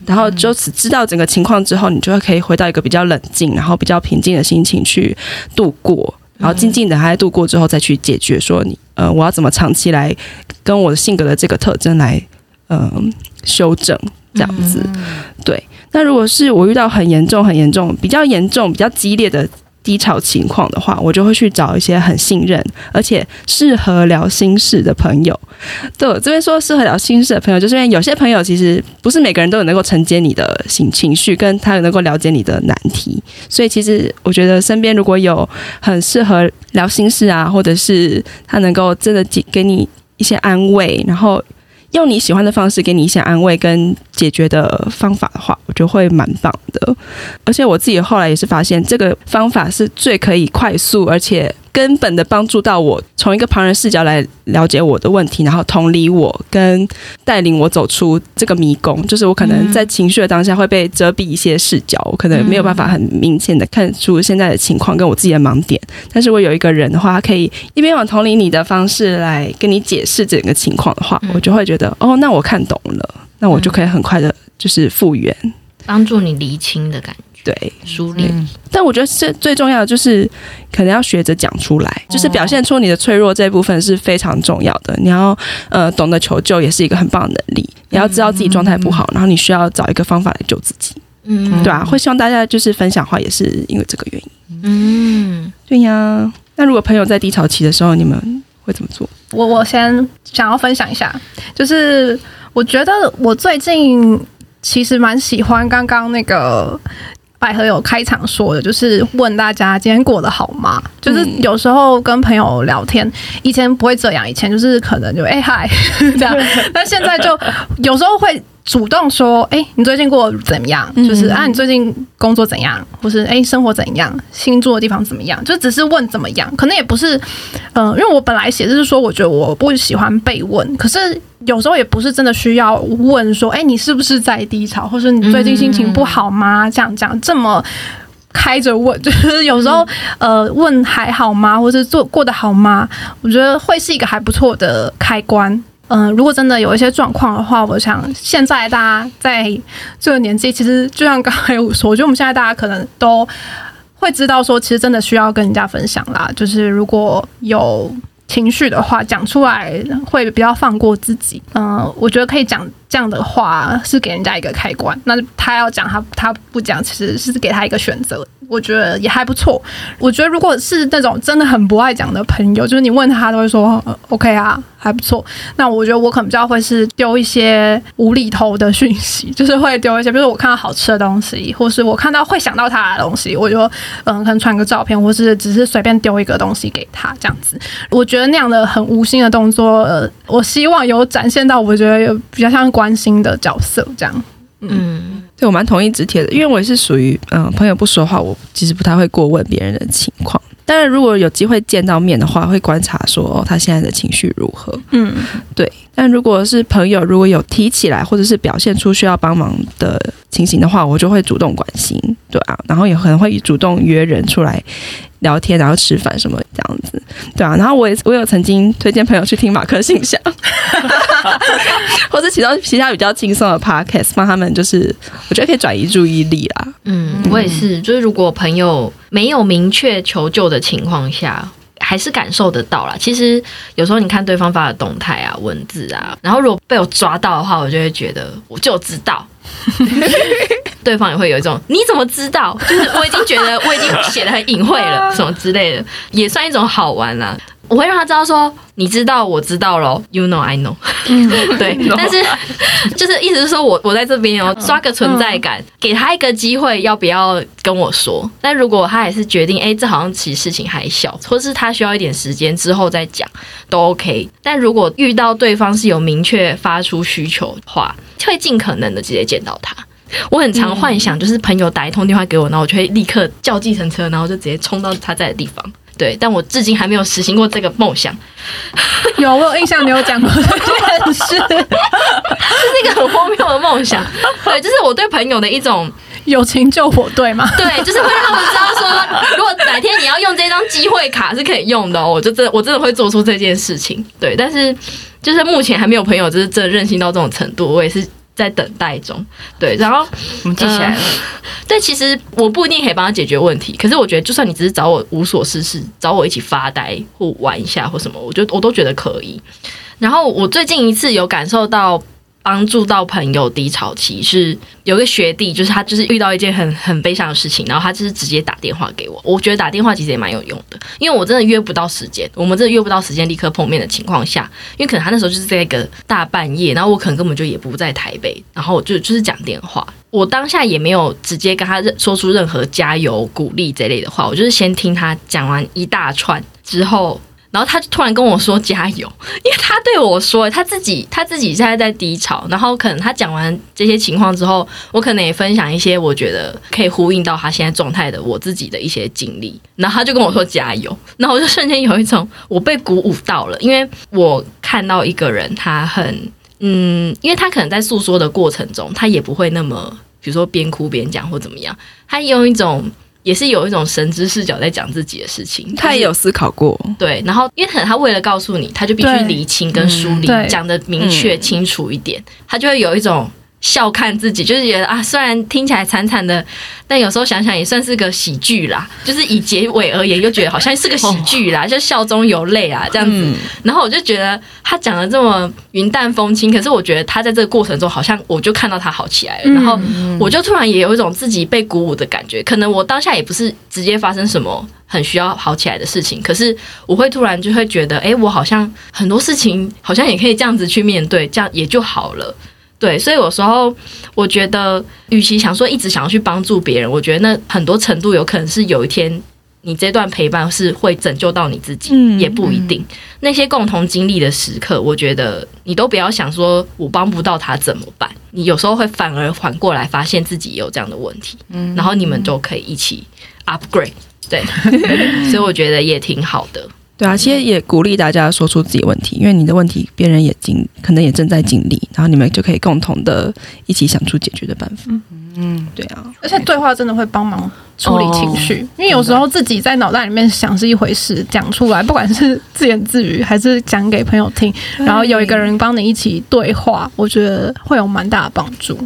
然后就此知道整个情况之后，你就会可以回到一个比较冷静，然后比较平静的心情去度过，然后静静的还度过之后再去解决说你呃，我要怎么长期来跟我的性格的这个特征来嗯、呃、修正这样子，对。那如果是我遇到很严重、很严重、比较严重、比较激烈的低潮情况的话，我就会去找一些很信任而且适合聊心事的朋友。对，我这边说适合聊心事的朋友，就是因为有些朋友其实不是每个人都有能够承接你的情情绪，跟他有能够了解你的难题。所以其实我觉得身边如果有很适合聊心事啊，或者是他能够真的给给你一些安慰，然后。用你喜欢的方式给你一些安慰跟解决的方法的话，我觉得会蛮棒的。而且我自己后来也是发现，这个方法是最可以快速而且。根本的帮助到我，从一个旁人视角来了解我的问题，然后同理我，跟带领我走出这个迷宫。就是我可能在情绪的当下会被遮蔽一些视角，我可能没有办法很明显的看出现在的情况跟我自己的盲点。但是我有一个人的话，他可以一边往同理你的方式来跟你解释整个情况的话，我就会觉得哦，那我看懂了，那我就可以很快的，就是复原，帮助你厘清的感觉。对，梳理。但我觉得这最重要的就是，可能要学着讲出来，就是表现出你的脆弱这一部分是非常重要的。你要呃懂得求救，也是一个很棒的能力。你要知道自己状态不好，然后你需要找一个方法来救自己。嗯，对啊，会希望大家就是分享话，也是因为这个原因。嗯，对呀。那如果朋友在低潮期的时候，你们会怎么做？我我先想要分享一下，就是我觉得我最近其实蛮喜欢刚刚那个。百合有开场说的，就是问大家今天过得好吗？就是有时候跟朋友聊天，以前不会这样，以前就是可能就哎嗨这样，但现在就有时候会。主动说，哎、欸，你最近过得怎么样？就是啊，你最近工作怎样？或是哎、欸，生活怎样？新住的地方怎么样？就只是问怎么样，可能也不是，嗯、呃，因为我本来写就是说，我觉得我不喜欢被问，可是有时候也不是真的需要问说，哎、欸，你是不是在低潮，或是你最近心情不好吗？这样这样这么开着问，就是有时候呃，问还好吗？或是做过得好吗？我觉得会是一个还不错的开关。嗯，如果真的有一些状况的话，我想现在大家在这个年纪，其实就像刚才我说，我觉得我们现在大家可能都会知道，说其实真的需要跟人家分享啦。就是如果有情绪的话，讲出来会比较放过自己。嗯，我觉得可以讲这样的话是给人家一个开关，那他要讲他他不讲，其实是给他一个选择。我觉得也还不错。我觉得如果是那种真的很不爱讲的朋友，就是你问他都会说、OK 啊，还不错。那我觉得我可能比较会是丢一些无厘头的讯息，就是会丢一些，比如说我看到好吃的东西，或是我看到会想到他的东西，我就嗯可能传个照片，或是只是随便丢一个东西给他这样子。我觉得那样的很无心的动作，呃，我希望有展现到，我觉得有比较像关心的角色这样。嗯，对，我蛮同意直铁的，因为我也是属于嗯朋友不说话，我其实不太会过问别人的情况。但是如果有机会见到面的话，会观察说哦，他现在的情绪如何。嗯，对。但如果是朋友，如果有提起来或者是表现出需要帮忙的情形的话，我就会主动关心，对啊，然后也可能会主动约人出来聊天，然后吃饭什么这样子，对啊。然后我也我有曾经推荐朋友去听马克信箱，或者其他其他比较轻松的 podcast，帮他们就是我觉得可以转移注意力啦。嗯，我也是，就是如果朋友没有明确求救的情况下。还是感受得到啦。其实有时候你看对方发的动态啊、文字啊，然后如果被我抓到的话，我就会觉得我就知道。对方也会有一种你怎么知道？就是我已经觉得我已经写的很隐晦了，什么之类的，也算一种好玩啦。我会让他知道说，你知道，我知道喽。You know, I know。对，但是 就是意思是说我我在这边哦，刷个存在感，给他一个机会，要不要跟我说？但如果他还是决定，哎，这好像其实事情还小，或是他需要一点时间之后再讲，都 OK。但如果遇到对方是有明确发出需求的话，会尽可能的直接见到他。我很常幻想，就是朋友打一通电话给我，然后我就会立刻叫计程车，然后就直接冲到他在的地方。对，但我至今还没有实行过这个梦想。有，我有印象，你有讲过这件事，这是一个很荒谬的梦想。对，就是我对朋友的一种友情救火队嘛。对，就是会让他们知道说，如果哪天你要用这张机会卡是可以用的，哦，我就真的我真的会做出这件事情。对，但是就是目前还没有朋友就是真的任性到这种程度，我也是。在等待中，对，然后我们记起来了。但其实我不一定可以帮他解决问题，可是我觉得，就算你只是找我无所事事，找我一起发呆或玩一下或什么，我觉得我都觉得可以。然后我最近一次有感受到。帮助到朋友低潮期是有个学弟，就是他就是遇到一件很很悲伤的事情，然后他就是直接打电话给我。我觉得打电话其实也蛮有用的，因为我真的约不到时间，我们真的约不到时间立刻碰面的情况下，因为可能他那时候就是在一个大半夜，然后我可能根本就也不在台北，然后就就是讲电话，我当下也没有直接跟他说出任何加油鼓励这类的话，我就是先听他讲完一大串之后。然后他就突然跟我说加油，因为他对我说他自己他自己现在在低潮，然后可能他讲完这些情况之后，我可能也分享一些我觉得可以呼应到他现在状态的我自己的一些经历，然后他就跟我说加油，然后我就瞬间有一种我被鼓舞到了，因为我看到一个人他很嗯，因为他可能在诉说的过程中，他也不会那么比如说边哭边讲或怎么样，他用一种。也是有一种神之视角在讲自己的事情，他也有思考过，对。然后，因为可能他为了告诉你，他就必须厘清跟梳理，讲的明确清楚一点，他就会有一种。笑看自己，就是觉得啊，虽然听起来惨惨的，但有时候想想也算是个喜剧啦。就是以结尾而言，又觉得好像是个喜剧啦，就笑中有泪啊，这样子。然后我就觉得他讲的这么云淡风轻，可是我觉得他在这个过程中，好像我就看到他好起来了。然后我就突然也有一种自己被鼓舞的感觉。可能我当下也不是直接发生什么很需要好起来的事情，可是我会突然就会觉得，哎，我好像很多事情好像也可以这样子去面对，这样也就好了。对，所以有时候我觉得，与其想说一直想要去帮助别人，我觉得那很多程度有可能是有一天你这段陪伴是会拯救到你自己，嗯、也不一定。嗯、那些共同经历的时刻，我觉得你都不要想说我帮不到他怎么办，你有时候会反而缓过来，发现自己有这样的问题，嗯、然后你们就可以一起 upgrade。对，所以我觉得也挺好的。对啊，其实也鼓励大家说出自己问题，因为你的问题别人也经可能也正在经历，然后你们就可以共同的一起想出解决的办法。嗯。嗯，对啊，而且对话真的会帮忙处理情绪，哦、因为有时候自己在脑袋里面想是一回事，讲出来不管是自言自语还是讲给朋友听，然后有一个人帮你一起对话，我觉得会有蛮大的帮助。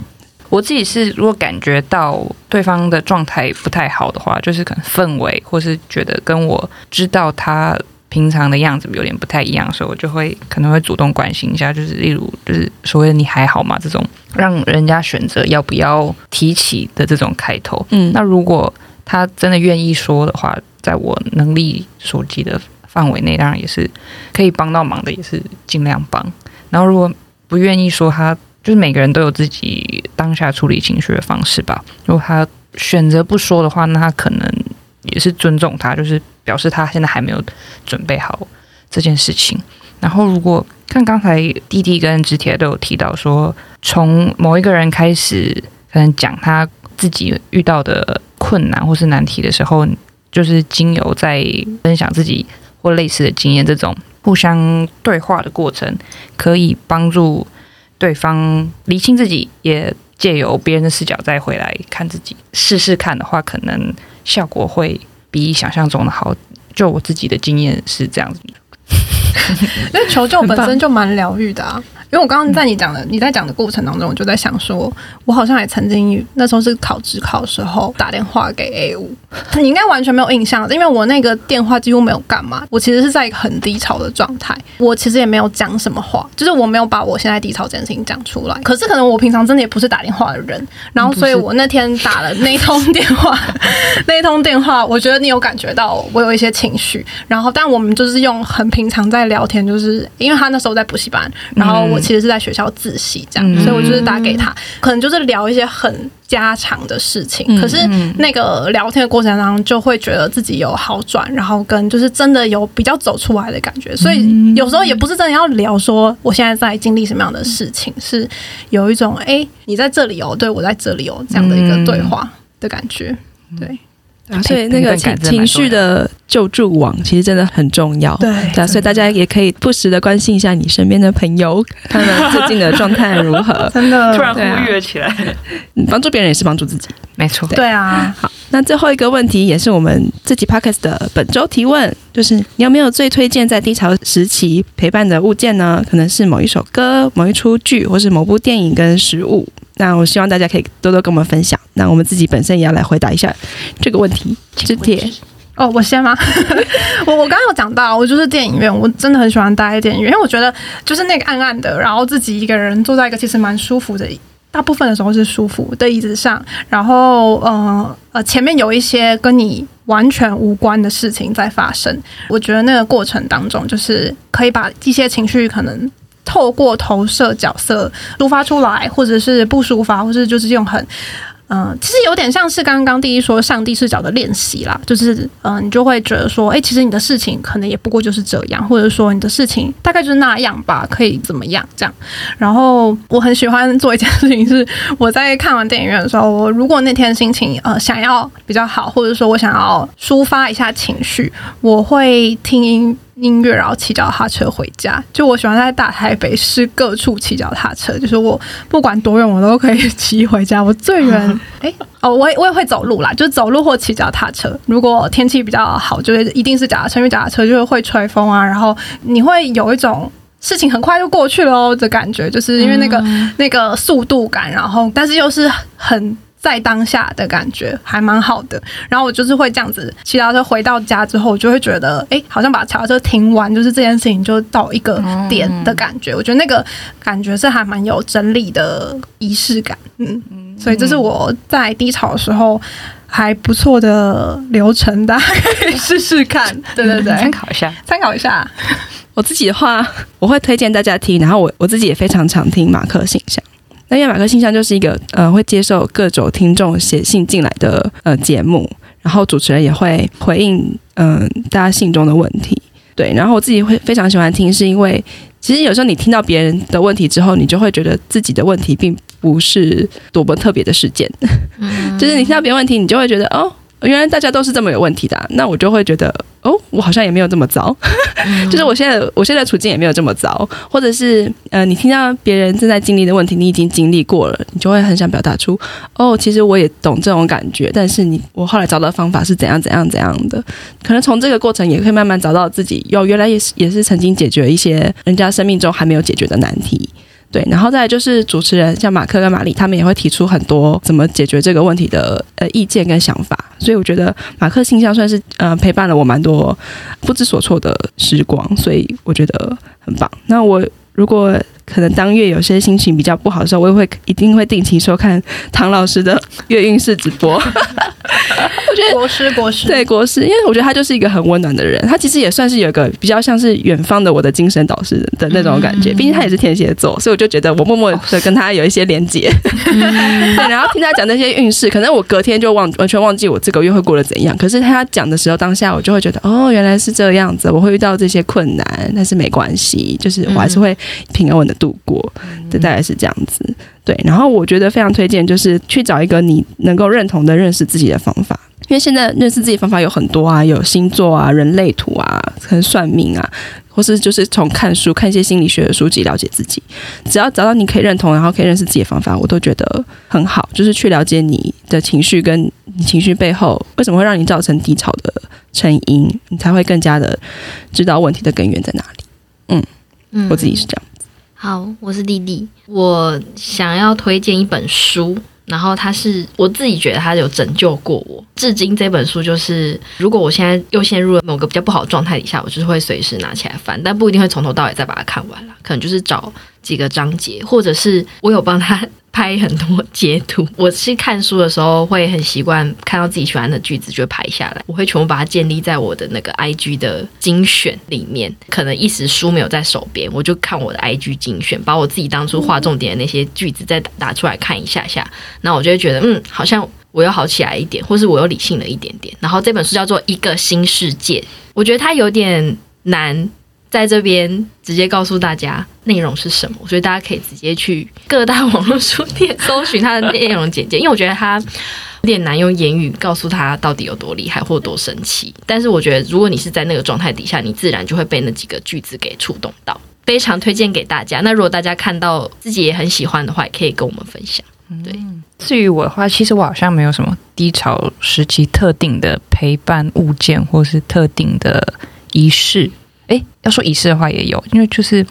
我自己是，如果感觉到对方的状态不太好的话，就是可能氛围，或是觉得跟我知道他平常的样子有点不太一样，所以我就会可能会主动关心一下，就是例如就是所谓的“你还好吗”这种，让人家选择要不要提起的这种开头。嗯，那如果他真的愿意说的话，在我能力所及的范围内，当然也是可以帮到忙的，也是尽量帮。然后如果不愿意说，他就是每个人都有自己当下处理情绪的方式吧。如果他选择不说的话，那他可能也是尊重他，就是。表示他现在还没有准备好这件事情。然后，如果看刚才弟弟跟直铁都有提到说，从某一个人开始，可能讲他自己遇到的困难或是难题的时候，就是经由在分享自己或类似的经验，这种互相对话的过程，可以帮助对方厘清自己，也借由别人的视角再回来看自己，试试看的话，可能效果会。比想象中的好，就我自己的经验是这样子的。因为求救本身就蛮疗愈的啊。因为我刚刚在你讲的你在讲的过程当中，我就在想说，我好像也曾经那时候是考职考的时候打电话给 A 五，你应该完全没有印象，因为我那个电话几乎没有干嘛，我其实是在一个很低潮的状态，我其实也没有讲什么话，就是我没有把我现在低潮这件事情讲出来。可是可能我平常真的也不是打电话的人，然后所以我那天打了 那通电话，那通电话，我觉得你有感觉到我有一些情绪，然后但我们就是用很平常在聊天，就是因为他那时候在补习班，然后我。其实是在学校自习这样，所以我就是打给他，可能就是聊一些很家常的事情。可是那个聊天的过程当中，就会觉得自己有好转，然后跟就是真的有比较走出来的感觉。所以有时候也不是真的要聊说我现在在经历什么样的事情，是有一种哎，你在这里哦，对，我在这里哦，这样的一个对话的感觉，对。啊、所以那个情情绪的救助网其实真的很重要，对，对啊，所以大家也可以不时的关心一下你身边的朋友，他们最近的状态如何？真的。突然活跃起来，帮助别人也是帮助自己，没错，对啊。好，那最后一个问题也是我们自己 Podcast 的本周提问，就是你有没有最推荐在低潮时期陪伴的物件呢？可能是某一首歌、某一出剧，或是某部电影跟食物。那我希望大家可以多多跟我们分享。那我们自己本身也要来回答一下这个问题。直铁哦，我先吗？我 我刚刚有讲到，我就是电影院，我真的很喜欢待在电影院，因为我觉得就是那个暗暗的，然后自己一个人坐在一个其实蛮舒服的，大部分的时候是舒服的椅子上，然后呃呃前面有一些跟你完全无关的事情在发生，我觉得那个过程当中就是可以把一些情绪可能。透过投射角色抒发出来，或者是不抒发，或者就是用很嗯、其实有点像是刚刚第一说上帝视角的练习啦，就是嗯、你就会觉得说，哎，其实你的事情可能也不过就是这样，或者说你的事情大概就是那样吧，可以怎么样这样。然后我很喜欢做一件事情，是我在看完电影院的时候，我如果那天心情呃想要比较好，或者说我想要抒发一下情绪，我会听。音乐，然后骑脚踏车回家。就我喜欢在大台北市各处骑脚踏车，就是我不管多远，我都可以骑回家。我最远，哎，哦，我也我也会走路啦，就是走路或骑脚踏车。如果天气比较好，就是一定是脚踏车，因为脚踏车就是会吹风啊，然后你会有一种事情很快就过去了哦的感觉，就是因为那个、嗯、那个速度感，然后但是又是很。在当下的感觉还蛮好的，然后我就是会这样子骑脚车回到家之后，我就会觉得，哎，好像把脚踏车停完，就是这件事情就到一个点的感觉。我觉得那个感觉是还蛮有整理的仪式感，嗯，所以这是我在低潮的时候还不错的流程，大家可以试试看，对对对，参考一下，参考一下。我自己的话，我会推荐大家听，然后我我自己也非常常听马克信箱。那因为马克信箱就是一个呃会接受各种听众写信进来的呃节目，然后主持人也会回应嗯、呃、大家信中的问题，对，然后我自己会非常喜欢听，是因为其实有时候你听到别人的问题之后，你就会觉得自己的问题并不是多么特别的事件，嗯、就是你听到别人问题，你就会觉得哦。原来大家都是这么有问题的啊，那我就会觉得哦，我好像也没有这么糟，就是我现在我现在处境也没有这么糟，或者是呃，你听到别人正在经历的问题，你已经经历过了，你就会很想表达出哦，其实我也懂这种感觉，但是你我后来找到方法是怎样怎样怎样的，可能从这个过程也可以慢慢找到自己，哟，原来也是也是曾经解决一些人家生命中还没有解决的难题。对，然后再来就是主持人像马克跟玛丽，他们也会提出很多怎么解决这个问题的呃意见跟想法，所以我觉得马克信箱算是呃陪伴了我蛮多不知所措的时光，所以我觉得很棒。那我如果可能当月有些心情比较不好的时候，我也会一定会定期收看唐老师的月运势直播。我觉得国师国师对国师，因为我觉得他就是一个很温暖的人，他其实也算是有一个比较像是远方的我的精神导师的那种感觉。毕竟他也是天蝎座，所以我就觉得我默默的跟他有一些连接。对，然后听他讲那些运势，可能我隔天就忘完全忘记我这个月会过得怎样。可是他讲的时候，当下我就会觉得哦，原来是这样子，我会遇到这些困难，但是没关系，就是我还是会平安稳的度过。这大概是这样子。对，然后我觉得非常推荐，就是去找一个你能够认同的认识自己的方法。因为现在认识自己方法有很多啊，有星座啊、人类图啊、可能算命啊，或是就是从看书、看一些心理学的书籍了解自己。只要找到你可以认同，然后可以认识自己的方法，我都觉得很好。就是去了解你的情绪，跟你情绪背后为什么会让你造成低潮的成因，你才会更加的知道问题的根源在哪里。嗯嗯，我自己是这样。好，我是弟弟，我想要推荐一本书。然后它是我自己觉得它有拯救过我，至今这本书就是，如果我现在又陷入了某个比较不好的状态底下，我就是会随时拿起来翻，但不一定会从头到尾再把它看完了，可能就是找几个章节，或者是我有帮他。拍很多截图，我是看书的时候会很习惯看到自己喜欢的句子就拍下来，我会全部把它建立在我的那个 IG 的精选里面。可能一时书没有在手边，我就看我的 IG 精选，把我自己当初画重点的那些句子再打出来看一下下，那我就会觉得嗯，好像我又好起来一点，或是我又理性了一点点。然后这本书叫做《一个新世界》，我觉得它有点难。在这边直接告诉大家内容是什么，所以大家可以直接去各大网络书店搜寻它的内容简介，因为我觉得它有点难用言语告诉他到底有多厉害或多神奇。但是我觉得，如果你是在那个状态底下，你自然就会被那几个句子给触动到，非常推荐给大家。那如果大家看到自己也很喜欢的话，也可以跟我们分享。对，至于我的话，其实我好像没有什么低潮时期特定的陪伴物件，或是特定的仪式。要说仪式的话也有，因为就是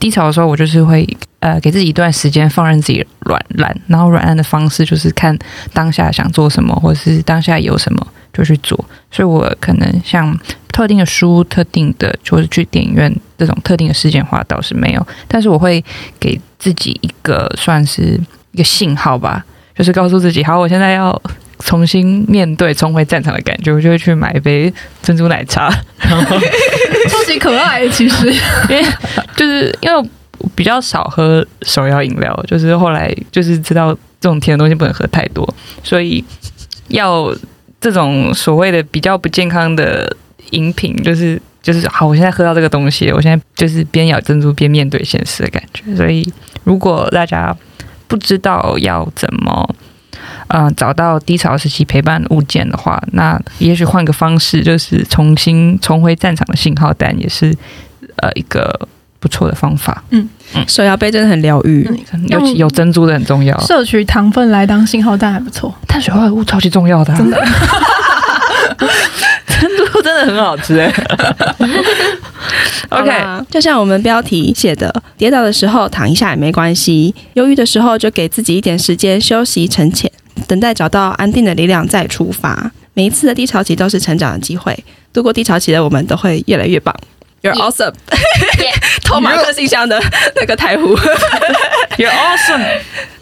低潮的时候，我就是会呃给自己一段时间放任自己软烂，然后软烂的方式就是看当下想做什么，或者是当下有什么就去做。所以我可能像特定的书、特定的，就是去电影院这种特定的事件话倒是没有，但是我会给自己一个算是一个信号吧，就是告诉自己，好，我现在要。重新面对重回战场的感觉，我就会去买一杯珍珠奶茶，然 后超级可爱。其实，因为就是因为我比较少喝手摇饮料，就是后来就是知道这种甜的东西不能喝太多，所以要这种所谓的比较不健康的饮品，就是就是好。我现在喝到这个东西，我现在就是边咬珍珠边面对现实的感觉。所以，如果大家不知道要怎么。嗯、呃，找到低潮时期陪伴物件的话，那也许换个方式，就是重新重回战场的信号弹，也是呃一个不错的方法。嗯嗯，手摇杯真的很疗愈，嗯、尤其有珍珠的很重要。摄取糖分来当信号弹还不错，碳水化合物超级重要的、啊，真的。真的很好吃 哎。OK，就像我们标题写的，跌倒的时候躺一下也没关系，忧郁的时候就给自己一点时间休息沉潜。等待找到安定的力量再出发。每一次的低潮期都是成长的机会。度过低潮期的我们都会越来越棒。You're awesome。偷马克信箱的 那个台呼。You're awesome。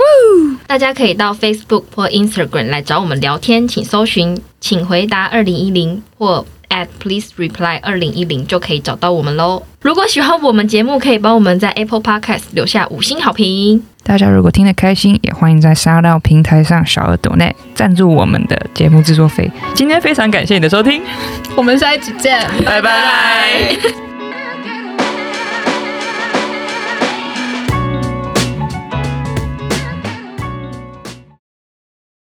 大家可以到 Facebook 或 Instagram 来找我们聊天，请搜寻“请回答二零一零”或 at “please reply 二零一零”就可以找到我们喽。如果喜欢我们节目，可以帮我们在 Apple Podcast 留下五星好评。大家如果听得开心，也欢迎在 SoundOn 平台上小额抖内赞助我们的节目制作费。今天非常感谢你的收听，我们下一集见，拜拜。